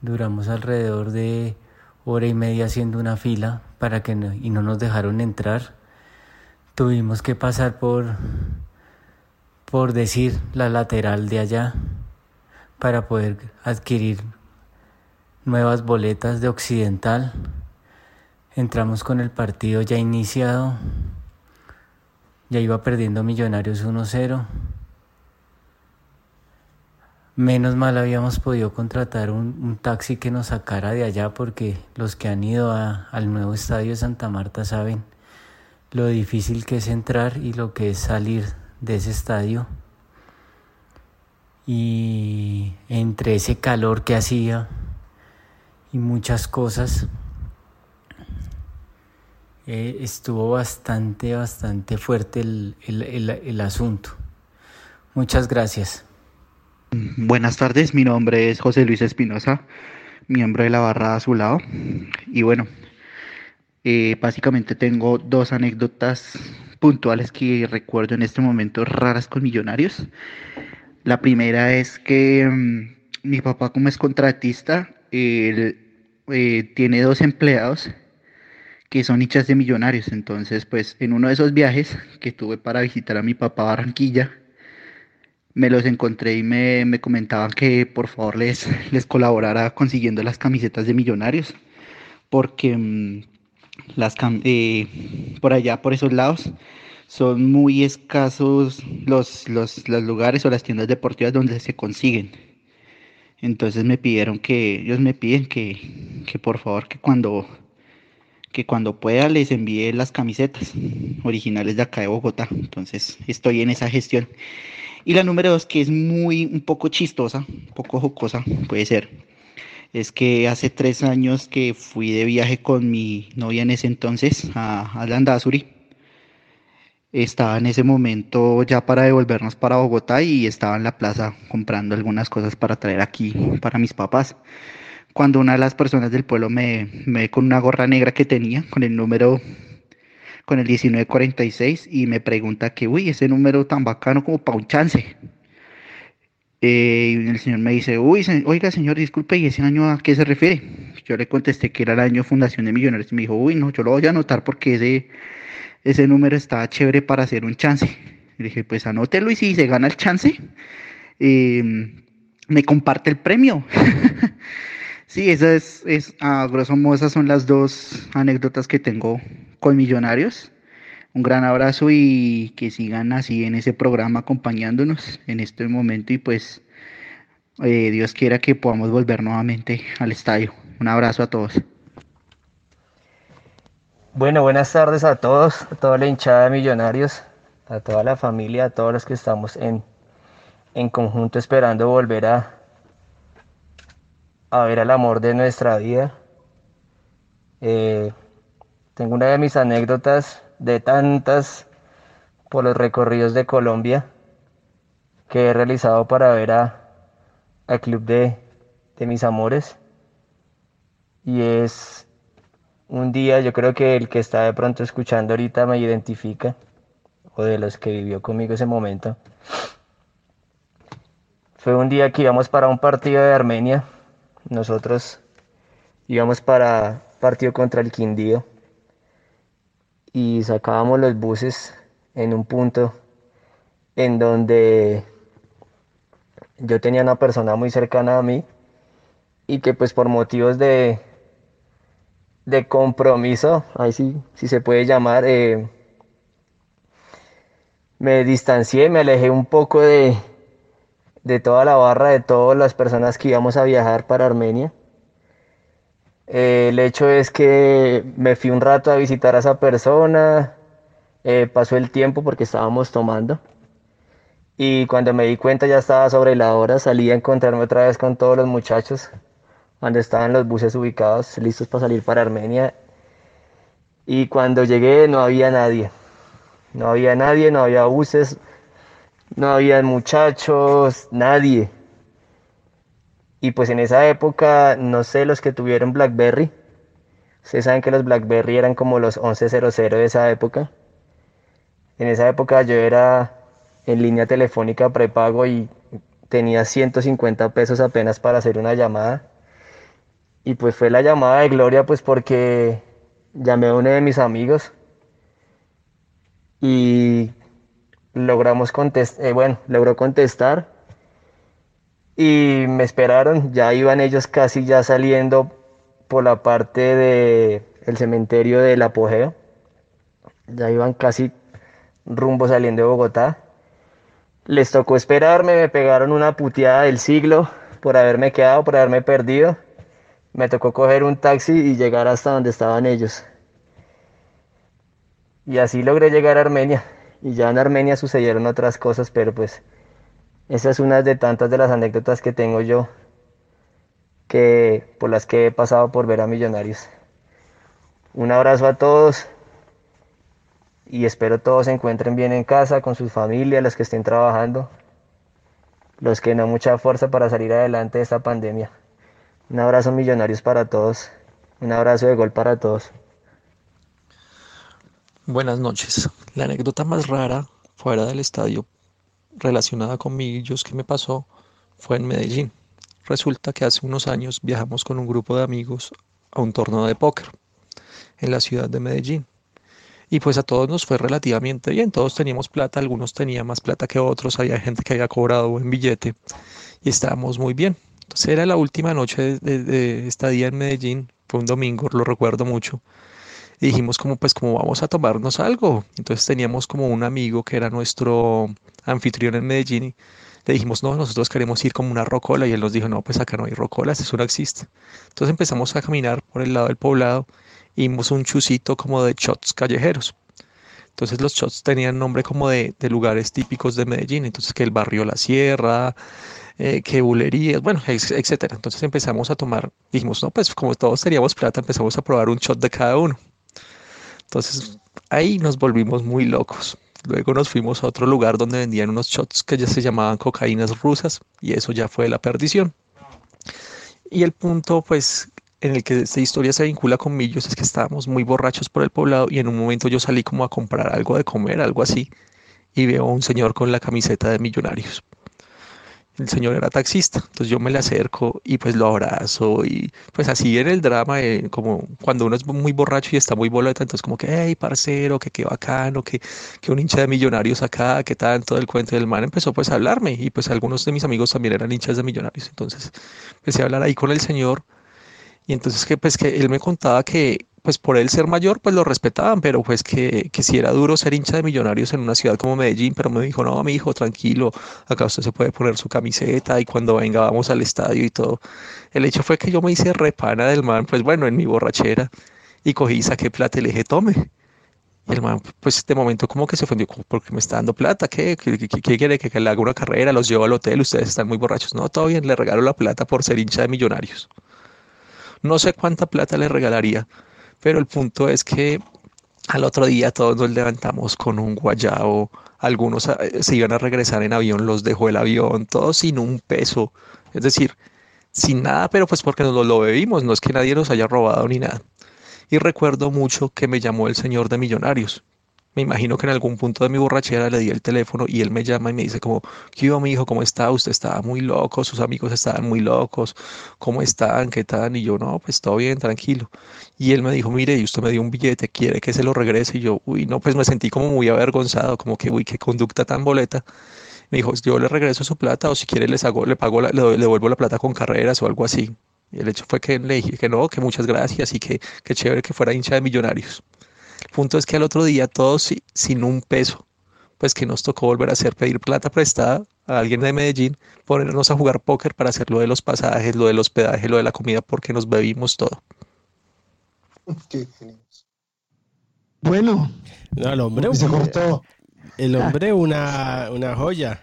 P: Duramos alrededor de hora y media haciendo una fila para que y no nos dejaron entrar. Tuvimos que pasar por por decir la lateral de allá para poder adquirir nuevas boletas de Occidental. Entramos con el partido ya iniciado. Ya iba perdiendo Millonarios 1-0. Menos mal habíamos podido contratar un, taxi que nos sacara de allá porque los que han ido al nuevo estadio de Santa Marta saben lo difícil que es entrar y lo que es salir de ese estadio. Y entre ese calor que hacía y muchas cosas, eh, estuvo bastante, bastante fuerte el, el, el, asunto. Muchas gracias.
Q: Buenas tardes, mi nombre es José Luis Espinosa, miembro de la barra Azulado. Y bueno, eh, básicamente tengo dos anécdotas puntuales que recuerdo en este momento raras con millonarios. La primera es que mmm, mi papá como es contratista, él eh, tiene dos empleados que son hinchas de millonarios. Entonces, pues en uno de esos viajes que tuve para visitar a mi papá a Barranquilla, me los encontré y me, me, comentaban que por favor les, les colaborara consiguiendo las camisetas de millonarios, porque mmm, las eh, por allá, por esos lados, son muy escasos los, los, los, lugares o las tiendas deportivas donde se consiguen. Entonces me pidieron que, ellos me piden que, que por favor que cuando, que cuando pueda les envíe las camisetas originales de acá de Bogotá. Entonces estoy en esa gestión. Y la número dos, que es muy, un poco chistosa, un poco jocosa, puede ser, es que hace tres años que fui de viaje con mi novia en ese entonces a, a. Estaba en ese momento ya para devolvernos para Bogotá y estaba en la plaza comprando algunas cosas para traer aquí para mis papás. Cuando una de las personas del pueblo me, me ve con una gorra negra que tenía, con el número con el 1946 y me pregunta que, uy, ese número tan bacano como para un chance. Eh, y el señor me dice, uy, oiga señor, disculpe, ¿y ese año a qué se refiere? Yo le contesté que era el año Fundación de Millonarios y me dijo, uy, no, yo lo voy a anotar porque ese, ese número está chévere para hacer un chance. Le dije, pues anótelo y si se gana el chance, eh, me comparte el premio. sí, esa es, es, a grosso modo, esas son las dos anécdotas que tengo con Millonarios. Un gran abrazo y que sigan así en ese programa acompañándonos en este momento y pues eh, Dios quiera que podamos volver nuevamente al estadio. Un abrazo a todos.
R: Bueno, buenas tardes a todos, a toda la hinchada de Millonarios, a toda la familia, a todos los que estamos en, en conjunto esperando volver a, a ver el amor de nuestra vida. Eh, tengo una de mis anécdotas de tantas por los recorridos de Colombia que he realizado para ver a, al club de, de mis amores. Y es un día, yo creo que el que está de pronto escuchando ahorita me identifica, o de los que vivió conmigo ese momento. Fue un día que íbamos para un partido de Armenia. Nosotros íbamos para partido contra el Quindío y sacábamos los buses en un punto en donde yo tenía una persona muy cercana a mí y que pues por motivos de, de compromiso, ahí sí, si se puede llamar, eh, me distancié, me alejé un poco de, de toda la barra, de todas las personas que íbamos a viajar para Armenia. Eh, el hecho es que me fui un rato a visitar a esa persona, eh, pasó el tiempo porque estábamos tomando y cuando me di cuenta ya estaba sobre la hora, salí a encontrarme otra vez con todos los muchachos cuando estaban los buses ubicados, listos para salir para Armenia y cuando llegué no había nadie, no había nadie, no había buses, no había muchachos, nadie. Y pues en esa época, no sé, los que tuvieron BlackBerry, Ustedes saben que los BlackBerry eran como los 1100 de esa época. En esa época yo era en línea telefónica prepago y tenía 150 pesos apenas para hacer una llamada. Y pues fue la llamada de gloria pues porque llamé a uno de mis amigos y logramos contestar, bueno, logró contestar y me esperaron, ya iban ellos casi ya saliendo por la parte de el cementerio del apogeo, ya iban casi rumbo saliendo de Bogotá. Les tocó esperarme, me pegaron una puteada del siglo por haberme quedado, por haberme perdido. Me tocó coger un taxi y llegar hasta donde estaban ellos. Y así logré llegar a Armenia. Y ya en Armenia sucedieron otras cosas, pero pues esa es una de tantas de las anécdotas que tengo yo que por las que he pasado por ver a Millonarios. Un abrazo a todos y espero todos se encuentren bien en casa con sus familias, los que estén trabajando, los que no mucha fuerza para salir adelante de esta pandemia. Un abrazo millonarios para todos, un abrazo de gol para todos.
S: Buenas noches. La anécdota más rara fuera del estadio relacionada con millos que me pasó fue en Medellín. Resulta que hace unos años viajamos con un grupo de amigos a un torneo de póker en la ciudad de Medellín. Y pues a todos nos fue relativamente bien, todos teníamos plata, algunos tenían más plata que otros, había gente que había cobrado buen billete y estábamos muy bien. Entonces era la última noche de, de, estadía en Medellín, fue un domingo, lo recuerdo mucho. Y dijimos como pues como vamos a tomarnos algo. Entonces teníamos como un amigo que era nuestro anfitrión en Medellín y le dijimos, no, nosotros queremos ir como una rocola y él nos dijo, no, pues acá no hay rocolas, eso no existe. Entonces empezamos a caminar por el lado del poblado y vimos un chusito como de shots callejeros. Entonces los shots tenían nombre como de, de lugares típicos de Medellín, entonces que el barrio La Sierra, eh, que bulerías, bueno, etcétera. Entonces empezamos a tomar, dijimos, no, pues como todos teníamos plata, empezamos a probar un shot de cada uno. Entonces ahí nos volvimos muy locos. Luego nos fuimos a otro lugar donde vendían unos shots que ya se llamaban cocaínas rusas y eso ya fue la perdición. Y el punto, pues, en el que esta historia se vincula con Millos es que estábamos muy borrachos por el poblado y en un momento yo salí como a comprar algo de comer, algo así, y veo a un señor con la camiseta de Millonarios el señor era taxista, entonces yo me le acerco y pues lo abrazo y pues así en el drama, eh, como cuando uno es muy borracho y está muy boleta, entonces como que, hey, parcero, que qué bacano, que, que un hincha de millonarios acá, que todo el cuento del man empezó pues a hablarme y pues algunos de mis amigos también eran hinchas de millonarios, entonces empecé a hablar ahí con el señor y entonces que pues que él me contaba que pues por él ser mayor, pues lo respetaban, pero pues que, que si era duro ser hincha de millonarios en una ciudad como Medellín, pero me dijo, no, mi hijo, tranquilo, acá usted se puede poner su camiseta y cuando venga vamos al estadio y todo. El hecho fue que yo me hice repana del man, pues bueno, en mi borrachera, y cogí y saqué plata y le dije, tome. Y el man, pues de momento como que se ofendió, porque me está dando plata, ¿qué? ¿Qué, quiere? ¿Que, le haga una carrera? ¿Los llevo al hotel? ¿Ustedes están muy borrachos? No, todo bien, le regalo la plata por ser hincha de millonarios. No sé cuánta plata le regalaría, pero el punto es que al otro día todos nos levantamos con un guayao, algunos eh, se iban a regresar en avión, los dejó el avión, todos sin un peso, es decir, sin nada, pero pues porque nos lo bebimos, no es que nadie nos haya robado ni nada. Y recuerdo mucho que me llamó el señor de Millonarios, me imagino que en algún punto de mi borrachera le di el teléfono y él me llama y me dice como, ¿qué iba mi hijo? ¿Cómo está? Usted estaba muy loco, sus amigos estaban muy locos, ¿cómo están? ¿Qué tal? Y yo, no, pues todo bien, tranquilo. Y él me dijo, mire, y usted me dio un billete, ¿quiere que se lo regrese? Y yo, uy, no, pues me sentí como muy avergonzado, como que, uy, qué conducta tan boleta. Me dijo, yo le regreso su plata o si quiere hago, le pago, la, le, devuelvo la plata con carreras o algo así. Y el hecho fue que le dije que no, que muchas gracias y que, que chévere que fuera hincha de millonarios. El punto es que al otro día todos sin un peso, pues que nos tocó volver a hacer pedir plata prestada a alguien de Medellín, ponernos a jugar póker para hacer lo de los pasajes, lo del hospedaje, lo de la comida, porque nos bebimos todo.
B: Bueno.
D: No, el hombre.
B: Se cortó.
D: El hombre, una, una joya.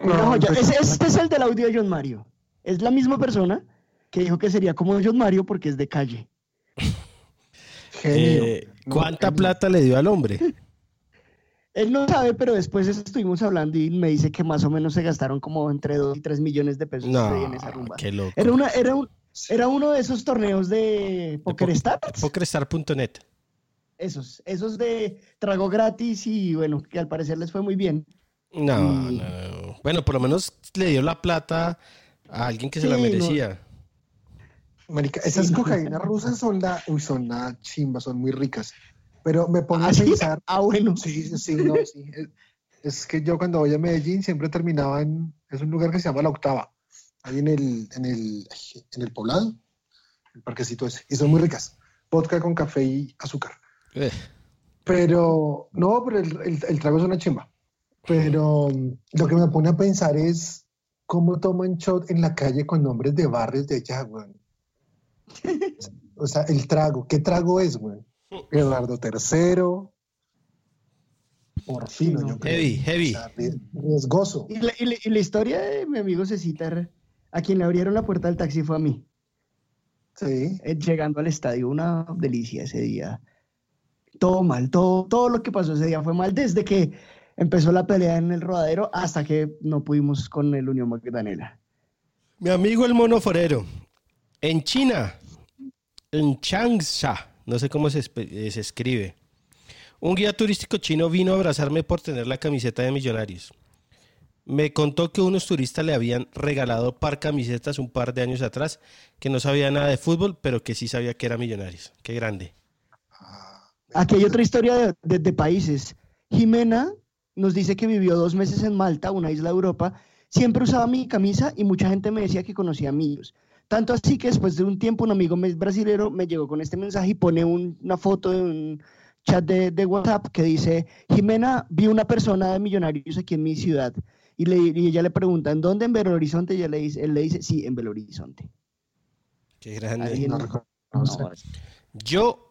B: Una joya. Este es el del audio de John Mario. Es la misma persona que dijo que sería como John Mario porque es de calle.
D: Eh, ¿Cuánta plata le dio al hombre?
B: Él no sabe, pero después estuvimos hablando y me dice que más o menos se gastaron como entre 2 y 3 millones de pesos
D: no,
B: en esa rumba.
D: Qué loco.
B: Era una, era un, Era uno de esos torneos de PokerStars.
D: PokerStar.net.
B: Esos, esos de trago gratis y bueno, que al parecer les fue muy bien.
D: No,
B: Y-
D: no. Bueno, por lo menos le dio la plata a alguien que se la
C: no. Marica, esas
B: Sí.
C: cocaínas rusas son la, uy, son la chimba, son muy ricas. Pero me pongo
B: ¿Ah,
C: a
B: sí?
C: pensar.
B: Ah, bueno.
C: Sí, sí, no, sí. Es, es que yo cuando voy a Medellín siempre terminaba en. Es un lugar que se llama La Octava. Ahí en el, en el, en el poblado, el parquecito ese. Y son muy ricas. Vodka con café y azúcar.
D: Eh,
C: Pero, no, pero el, el- el trago es una chimba. Pero lo que me pone a pensar es cómo toman shot en la calle con nombres de barrios de allá, weón. O sea, el trago, ¿qué trago es, weón? Eduardo III, Porfino, yo creo.
D: Heavy, heavy.
C: O sea, ri- riesgoso.
B: Y la, y la- y la historia de mi amigo Cecitar, a quien le abrieron la puerta del taxi fue a mí.
C: Sí.
B: Eh, llegando al estadio, una delicia ese día. Todo mal, todo, todo lo que pasó ese día fue mal, desde que empezó la pelea en el rodadero hasta que no pudimos con el Unión Magdalena.
D: Mi amigo el mono forero. En China, en Changsha, no sé cómo se, eh, se escribe. Un guía turístico chino vino a abrazarme por tener la camiseta de Millonarios. Me contó que unos turistas le habían regalado par camisetas un par de años atrás, que no sabía nada de fútbol, pero que sí sabía que era Millonarios. Qué grande.
B: Aquí hay otra historia de países. Jimena nos dice que vivió dos meses en Malta, una isla de Europa. Siempre usaba mi camisa y mucha gente me decía que conocía a Millos. Tanto así que después de un tiempo un amigo brasilero me llegó con este mensaje y pone un- una foto de un chat de, de WhatsApp que dice, Jimena, vi una persona de Millonarios aquí en mi ciudad. Y, le, y ella le pregunta, ¿en dónde? En Belo Horizonte. Y ella le dice, él le dice, sí, en Belo Horizonte.
D: Qué grande.
C: No reconoce.
B: No,
D: Yo.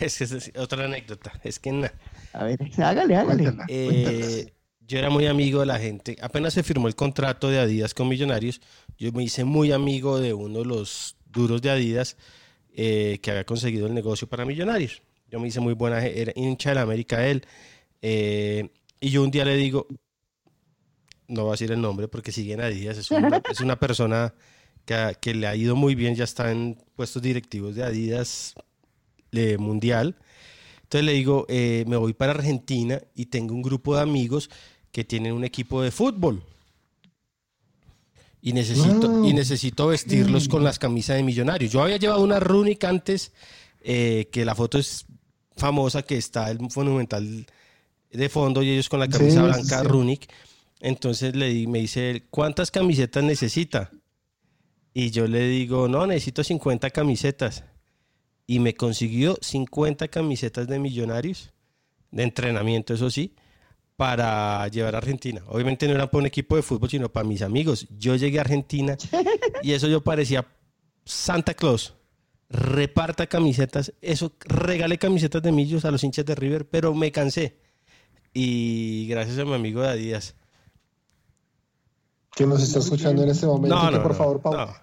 D: Es que esa es otra anécdota. Es que na-
B: a ver, hágale, hágale.
D: Eh, yo era muy amigo de la gente. Apenas se firmó el contrato de Adidas con Millonarios, yo me hice muy amigo de uno de los duros de Adidas eh, que había conseguido el negocio para Millonarios. Yo me hice muy buena, era hincha de la América él. eh, y yo un día le digo, no voy a decir el nombre porque sigue en Adidas, es una, persona que, que le ha ido muy bien, ya está en puestos directivos de Adidas eh, mundial. Entonces le digo, me voy para Argentina y tengo un grupo de amigos que tienen un equipo de fútbol. Y necesito,
C: Wow.
D: y necesito vestirlos con las camisas de millonarios. Yo había llevado una Runic antes, eh, que la foto es famosa, que está el monumental de fondo y ellos con la camisa
C: sí,
D: blanca
C: sí.
D: Runic. Entonces le di, me dice, ¿cuántas camisetas necesita? Y yo le digo, no, necesito 50 camisetas. Y me consiguió 50 camisetas de millonarios, de entrenamiento, eso sí, para llevar a Argentina. Obviamente no era para un equipo de fútbol, sino para mis amigos. Yo llegué a Argentina y eso yo parecía Santa Claus. Reparta camisetas, eso, regalé camisetas de millos a los hinchas de River, pero me cansé. Y gracias a mi amigo de Adidas.
C: Que nos está escuchando en este momento.
D: No,
C: que
D: no,
C: por
D: no,
C: favor, Pau.
D: no.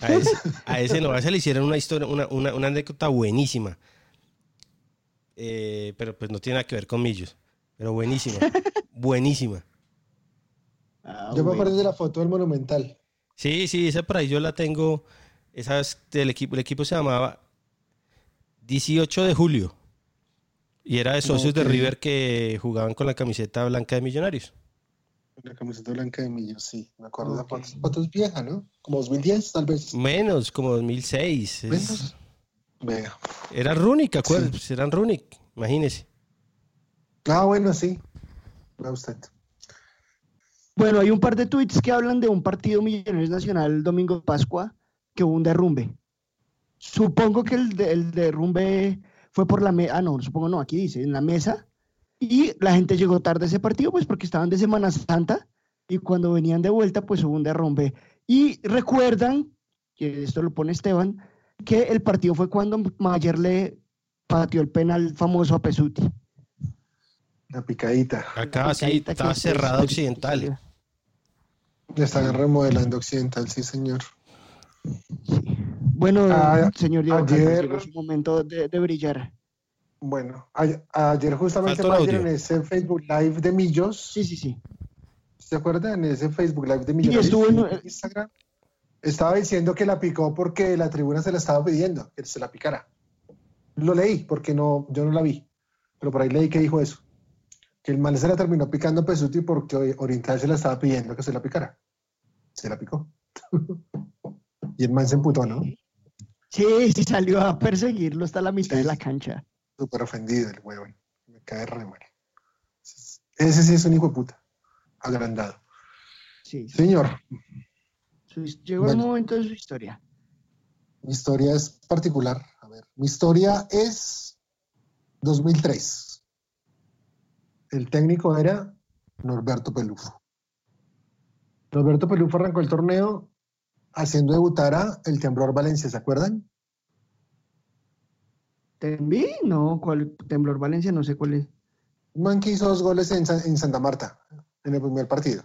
D: A ese, a ese no, a ese le hicieron una historia, una, una, una anécdota buenísima. Eh, pero pues no tiene nada que ver con Millos. Pero buenísima. buenísima.
B: Ah,
C: Yo me acuerdo de la foto del Monumental.
D: Sí, sí, esa por ahí yo la tengo. Esa es del equipo. El equipo se llamaba 18 de julio. Y era de socios de. River que jugaban con la camiseta blanca de Millonarios.
C: La camiseta blanca de Millos, sí. Me acuerdo de la foto. La foto es vieja, ¿no? Como 2010, tal vez.
D: Menos, como 2006. es-
C: Menos. Vea.
D: Era Runic, acuerdas? Pues eran Runic, imagínese.
C: Ah, bueno, sí. Vea usted.
B: Bueno, hay un par de tweets que hablan de un partido Millonarios Nacional domingo Pascua que hubo un derrumbe. Supongo que el, de- el derrumbe fue por la mesa. Ah, no, supongo no, aquí dice, en la mesa. Y la gente llegó tarde a ese partido, pues porque estaban de Semana Santa. Y cuando venían de vuelta, pues hubo un derrumbe. Y recuerdan, que esto lo pone Esteban, que el partido fue cuando Mayer le pateó el penal famoso a Pesuti.
C: La picadita.
D: Acá sí,
B: Picadita que
D: estaba
B: después-
D: cerrado Occidental.
C: Están remodelando Occidental, sí, señor.
B: Bueno,
C: Ah,
B: señor Diego
C: ayer-
B: momento de, de brillar.
C: Bueno, a- ayer justamente en ese Facebook Live de Millos.
B: Sí, sí, sí.
C: ¿Se acuerdan? En ese Facebook Live de
B: Y
C: Millos.
B: estuvo en-
C: Instagram. Estaba diciendo que la picó porque la tribuna se la estaba pidiendo, que se la picara. Lo leí porque no, yo no la vi, pero por ahí leí que dijo eso. Que el mal se la terminó picando a Pesuti porque Oriental se la estaba pidiendo que se la picara. Se la picó. y el man se emputó, ¿no?
B: Sí, sí, salió a perseguirlo hasta la mitad de la cancha.
C: Súper ofendido el huevón. Me cae re mal. Ese sí es un hijo de puta. Agrandado.
B: Sí.
C: Señor,
B: Llegó el momento de su historia.
C: mi historia es particular. A ver, mi historia es 2003. El técnico era Norberto Pelufo. Norberto Pelufo arrancó el torneo haciendo debutar a el Temblor Valencia, ¿se acuerdan?
B: ¿Temblí? No, ¿cuál? Temblor Valencia, no sé cuál es.
C: Man que hizo dos goles en, Sa- en Santa Marta en el primer partido.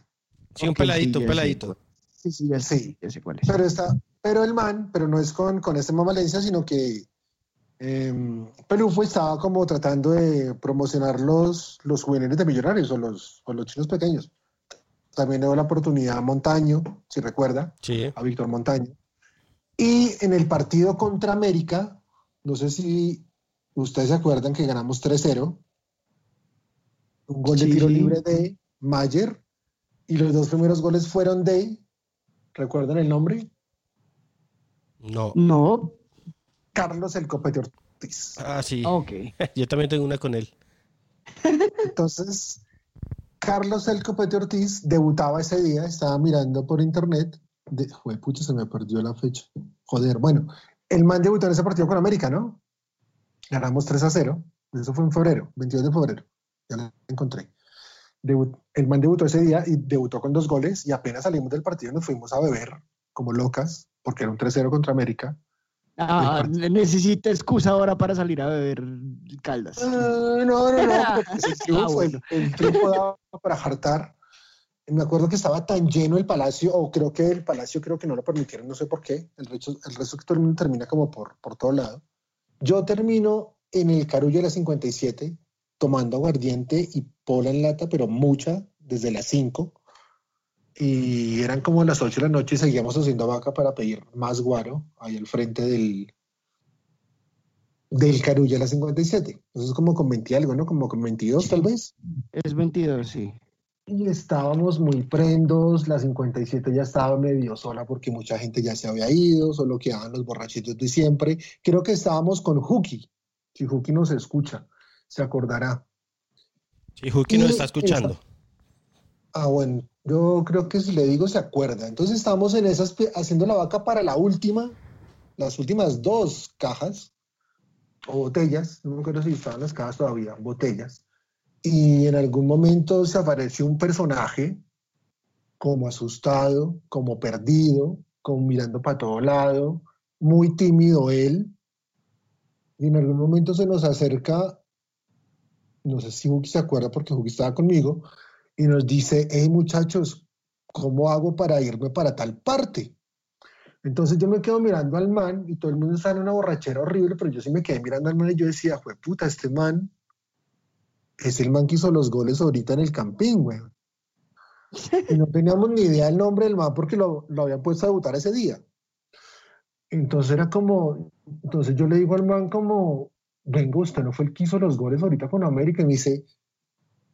D: Sí, un peladito,
B: sí,
D: un peladito.
B: Sí, sí, ya sé, ya sé cuál es.
C: Pero está, pero el man, pero no es con, con este man Valencia, sino que eh, Pelufo estaba como tratando de promocionar los, los juveniles de millonarios o los, o los chinos pequeños. También dio la oportunidad a Montaño, si recuerda,
D: Sí.
C: a Víctor Montaño. Y en el partido contra América, no sé si ustedes se acuerdan que ganamos 3-0, un gol de tiro libre de Mayer, y los dos primeros goles fueron de, ¿recuerdan el nombre?
D: No.
B: No.
C: Carlos El Copete Ortiz.
D: Ah, sí.
B: Ok.
D: Yo también tengo una con él.
C: Entonces, Carlos El Copete Ortiz debutaba ese día, estaba mirando por internet. De, Joder, pucha, se me perdió la fecha. Joder, bueno, el man debutó en ese partido con América, ¿no? Ganamos 3 a 0. Eso fue en febrero, 22 de febrero. Ya lo encontré. El man debutó ese día y debutó con dos goles y apenas salimos del partido nos fuimos a beber como locas porque era un 3-0 contra América.
B: Ah, necesita excusa ahora para salir a beber caldas.
C: Ah, no, no, no, pues el triunfo,
B: Ah, bueno.
C: el, el triunfo daba para jartar. Me acuerdo que estaba tan lleno el palacio, o creo que el palacio creo que no lo permitieron, no sé por qué. El resto, el resto que todo el mundo termina como por, por todo lado. Yo termino en el Carullo de la 57 tomando aguardiente y pola en lata, pero mucha, desde las 5. Y eran como las 8 de la noche y seguíamos haciendo vaca para pedir más guaro ahí al frente del, del Carulla la 57. Eso es como con 20 y algo, ¿no? Como con 22 tal vez.
B: Es 22, sí.
C: Y estábamos muy prendos, la 57 ya estaba medio sola porque mucha gente ya se había ido, solo quedaban los borrachitos de siempre. Creo que estábamos con Huki. Si Huki nos escucha, se acordará.
D: Sí, Juki nos está escuchando.
C: Ah, bueno, yo creo que si le digo se acuerda. Entonces estábamos en esas haciendo la vaca para la última, las últimas dos cajas o botellas, no me acuerdo si estaban las cajas todavía, botellas. Y en algún momento se apareció un personaje como asustado, como perdido, como mirando para todo lado, muy tímido él. Y en algún momento se nos acerca, no sé si Huki se acuerda porque Huki estaba conmigo, y nos dice, hey muchachos, ¿cómo hago para irme para tal parte? Entonces yo me quedo mirando al man y todo el mundo está en una borrachera horrible, pero yo sí me quedé mirando al man y yo decía, fue puta, este man es el man que hizo los goles ahorita en el campín, güey. Y no teníamos ni idea del nombre del man porque lo, lo habían puesto a debutar ese día. Entonces era como, entonces yo le digo al man como, venga, usted no fue el que hizo los goles ahorita con América y me dice,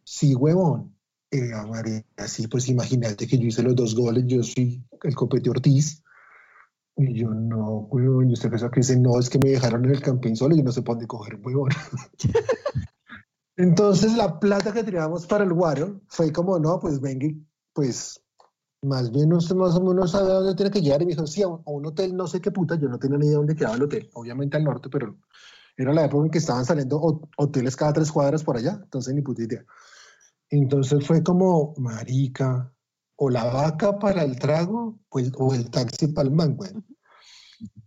C: sí, huevón. Eh, ah, María, sí, pues imagínate que yo hice los dos goles, yo soy el Copete Ortiz. Y yo, no, huevón, y usted pensó que dice, no, es que me dejaron en el campín solo y no se pone coger, huevón. Entonces la plata que teníamos para el guaro fue como, no, pues venga, pues más bien usted más o menos sabe dónde tiene que llegar. Y me dijo, sí, a un, a un hotel, no sé qué puta, yo no tenía ni idea dónde quedaba el hotel, obviamente al norte, pero era la época en que estaban saliendo ho- hoteles cada tres cuadras por allá, entonces ni puta idea. Entonces fue como, marica, o la vaca para el trago, pues, o el taxi para el man, güey.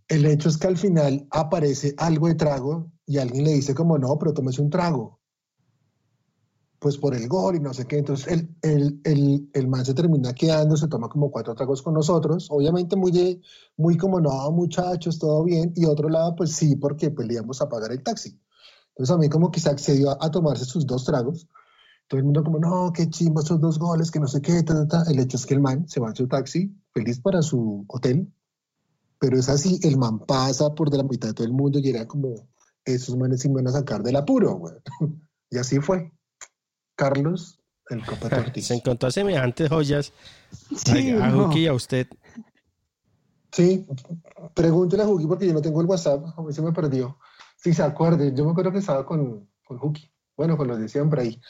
C: El hecho es que al final aparece algo de trago y alguien le dice como, no, pero tómese un trago. Pues por el gol y no sé qué. Entonces el, el, el, el man se termina quedando, se toma como cuatro tragos con nosotros. Obviamente muy, muy como, no, muchachos, todo bien. Y otro lado, pues sí, porque pues le íbamos a pagar el taxi. Entonces a mí como que se accedió a, a tomarse sus dos tragos. Todo el mundo como, no, qué chimba esos dos goles, que no sé qué, ta, ta, ta. El hecho es que el man se va en su taxi, feliz para su hotel, pero es así, el man pasa por de la mitad de todo el mundo y era como, esos manes sí me van a sacar del apuro, güey. Y así fue. Carlos, el Copa.
D: Se encontró semejantes joyas
C: Sí,
D: a, a
C: no.
D: Juki y a usted.
C: Sí, pregúntele a Juki porque yo no tengo el WhatsApp, a mí se me perdió. Si se acuerde, yo me acuerdo que estaba con, con Juki, bueno, con los de siempre ahí.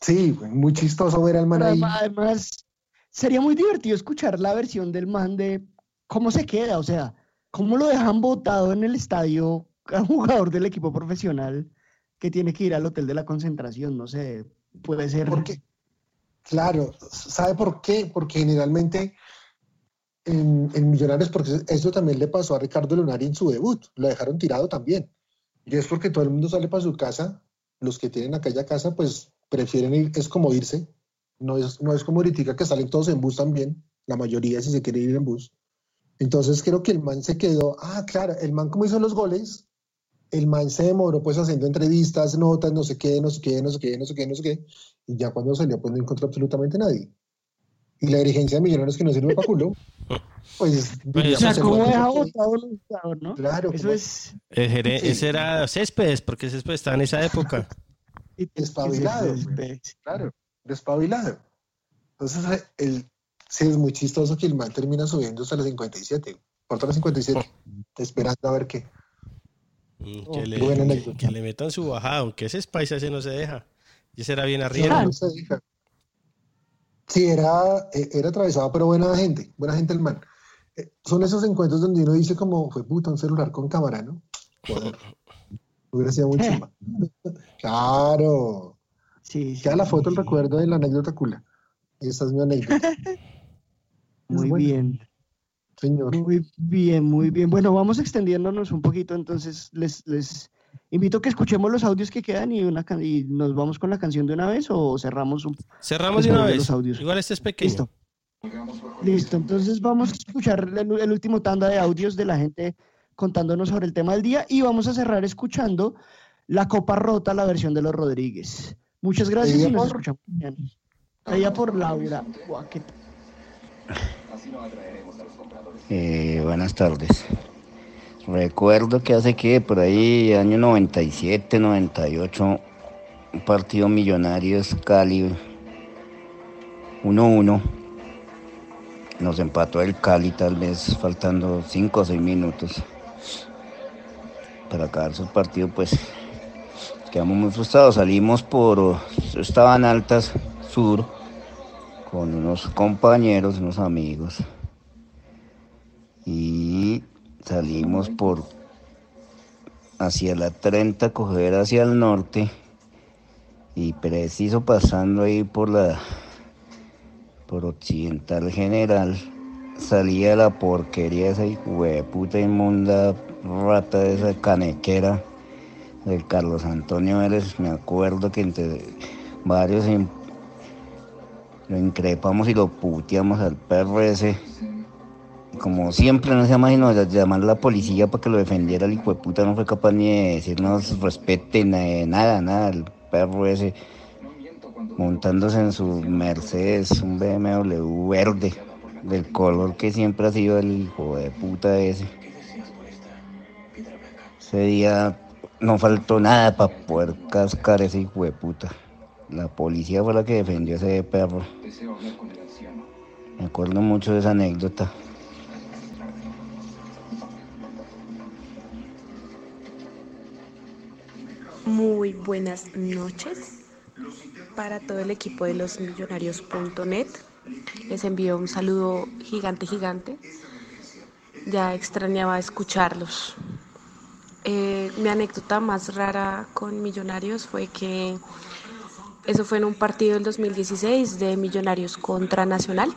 C: Sí, güey, muy chistoso ver al man ahí.
B: además, sería muy divertido escuchar la versión del man de cómo se queda, o sea, cómo lo dejan botado en el estadio a un jugador del equipo profesional que tiene que ir al hotel de la concentración, no sé, puede ser.
C: Claro, ¿sabe por qué? Porque generalmente en, en Millonarios, porque eso también le pasó a Ricardo Lunari en su debut, lo dejaron tirado también. Y es porque todo el mundo sale para su casa, los que tienen aquella casa, pues prefieren ir, es como irse, no es, no es como ahorita que salen todos en bus también, la mayoría si se quiere ir en bus. Entonces creo que el man se quedó, ah, claro, el man como hizo los goles, el man se demoró pues haciendo entrevistas, notas, no sé qué, no sé qué, no sé qué, no sé qué, no sé qué, y ya cuando salió pues no encontró absolutamente nadie. Y la dirigencia de Millonarios que no sirve para culo, pues...
B: o sea,
C: se
B: cómo deja un jugador, ¿no?
C: Claro,
B: Eso
C: como-
B: es...
D: El. Ese era Céspedes, porque Céspedes estaba en esa época.
C: Despabilado, güey. claro, despabilado. Entonces, eh, el, sí es muy chistoso que el man termina subiendo hasta los 57, por todos los 57, esperando a ver qué.
D: Mm, que, le,
C: buena
D: que- le metan su bajada, aunque ese Spice ese no se deja. Y ese era bien arriba.
C: no se deja. Sí, era, eh, era atravesado, pero buena gente, buena gente el man. Eh, Son esos encuentros donde uno dice como, fue puta, un celular con cámara, ¿no? Joder. Hubiera sido muy chimba. Claro.
B: Sí,
C: Queda la foto, el recuerdo de la anécdota cula. Esa es mi anécdota.
B: Muy
C: bueno.
B: bien.
C: Señor.
B: Muy bien, muy bien. Bueno, vamos extendiéndonos un poquito, entonces les, les invito a que escuchemos los audios que quedan y, una, can- y nos vamos con la canción de una vez o cerramos un
D: Cerramos de una vez.
B: los audios.
D: Igual este es pequeño.
B: Listo. Listo, entonces vamos a escuchar el, el último tanda de audios de la gente contándonos sobre el tema del día y vamos a cerrar escuchando La Copa Rota, la versión de los Rodríguez. Muchas gracias y nos
C: por-
B: escuchamos mañana. Pedida por Laura.
T: Eh, buenas tardes. Recuerdo que hace que por ahí, año 97, 98, un partido Millonarios Cali 1-1. Nos empató el Cali tal vez faltando 5 o 6 minutos para acabar su partido, pues quedamos muy frustrados. Salimos por, estaban altas sur con unos compañeros, unos amigos y salimos por hacia la 30, coger hacia el norte y preciso pasando ahí por la por Occidental General salía la porquería esa puta inmunda rata de esa canequera del Carlos Antonio Vélez, me acuerdo que entre varios lo increpamos y lo puteamos al perro ese. Como siempre no se imagino llamar a la policía para que lo defendiera el hijo de puta no fue capaz ni de decirnos respeten nada nada el perro ese montándose en su Mercedes un BMW verde del color que siempre ha sido el hijo de puta ese ese día no faltó nada para poder cascar ese hijo de puta la policía fue la que defendió a ese perro me acuerdo mucho de esa anécdota
U: Muy buenas noches para todo el equipo de los millonarios.net. Les envío un saludo gigante, gigante. Ya extrañaba escucharlos. Eh, mi anécdota más rara con Millonarios fue que eso fue en un partido del 2016 de Millonarios contra Nacional.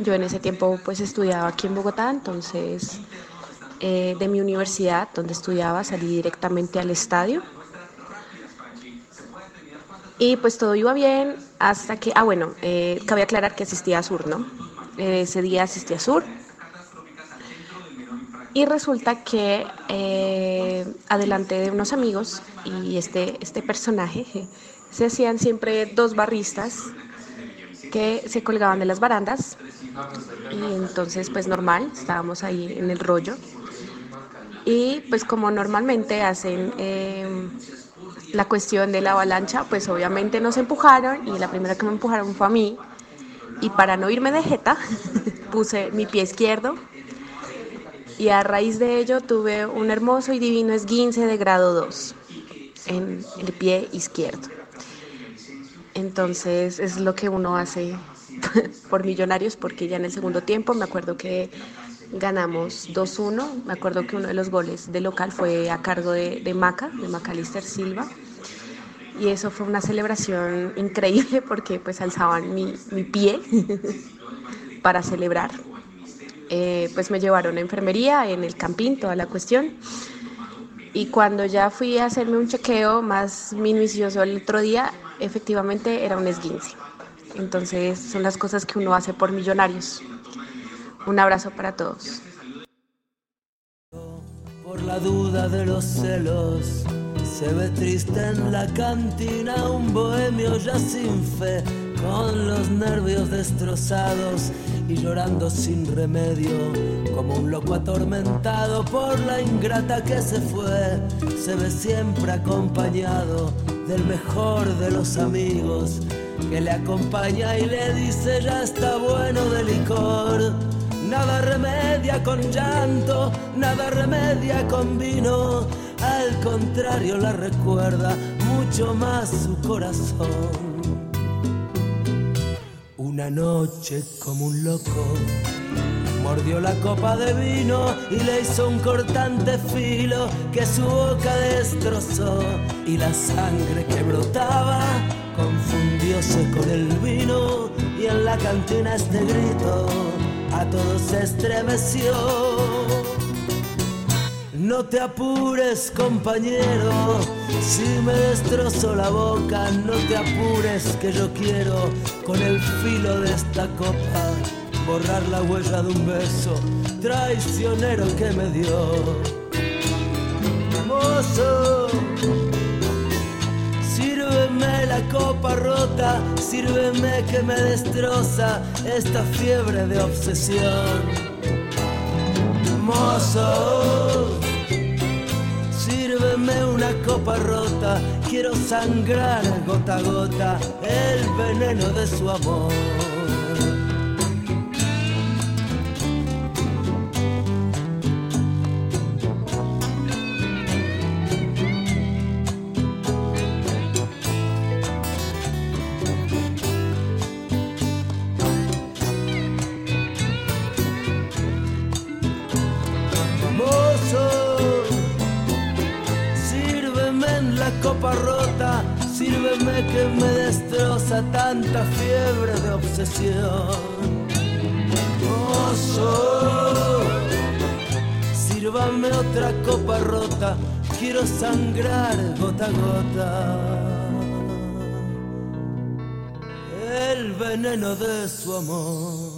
U: Yo en ese tiempo pues estudiaba aquí en Bogotá, entonces eh, de mi universidad donde estudiaba salí directamente al estadio y pues todo iba bien hasta que, ah bueno, eh, cabe aclarar que asistía a Sur, ¿no? Ese día asistí a Sur. Y resulta que eh, adelante de unos amigos y este, este personaje se hacían siempre dos barristas que se colgaban de las barandas. Y entonces pues normal, estábamos ahí en el rollo. Y pues como normalmente hacen eh, la cuestión de la avalancha, pues obviamente nos empujaron y la primera que me empujaron fue a mí. Y para no irme de jeta puse mi pie izquierdo y a raíz de ello tuve un hermoso y divino esguince de grado 2 en el pie izquierdo. Entonces es lo que uno hace por millonarios porque ya en el segundo tiempo me acuerdo que ganamos 2-1, me acuerdo que uno de los goles de local fue a cargo de, de Maca, de Macalister Silva y eso fue una celebración increíble porque pues alzaban mi, mi pie para celebrar. Eh, pues me llevaron a enfermería en el campín, toda la cuestión. Y cuando ya fui a hacerme un chequeo más minucioso el otro día, efectivamente era un esguince. Entonces son las cosas que uno hace por millonarios. Un abrazo para todos.
E: Por la duda de los celos, se ve triste en la cantina un bohemio ya sin fe, con los nervios destrozados y llorando sin remedio, como un loco atormentado por la ingrata que se fue. Se ve siempre acompañado del mejor de los amigos, que le acompaña y le dice ya está bueno de licor. Nada remedia con llanto, nada remedia con vino, al contrario la recuerda mucho más su corazón. Una noche como un loco mordió la copa de vino y le hizo un cortante filo que su boca destrozó y la sangre que brotaba confundióse con el vino y en la cantina este grito a todos se estremeció. No te apures, compañero, si me destrozo la boca, no te apures que yo quiero con el filo de esta copa borrar la huella de un beso traicionero que me dio. Mozo, sírveme la copa rota, sírveme que me destroza esta fiebre de obsesión. Mozo, sírveme una copa rota, quiero sangrar gota a gota el veneno de su amor. Copa rota, sírveme que me destroza tanta fiebre de obsesión. Mozo, sírvame otra copa rota, quiero sangrar gota a gota. El veneno de su amor.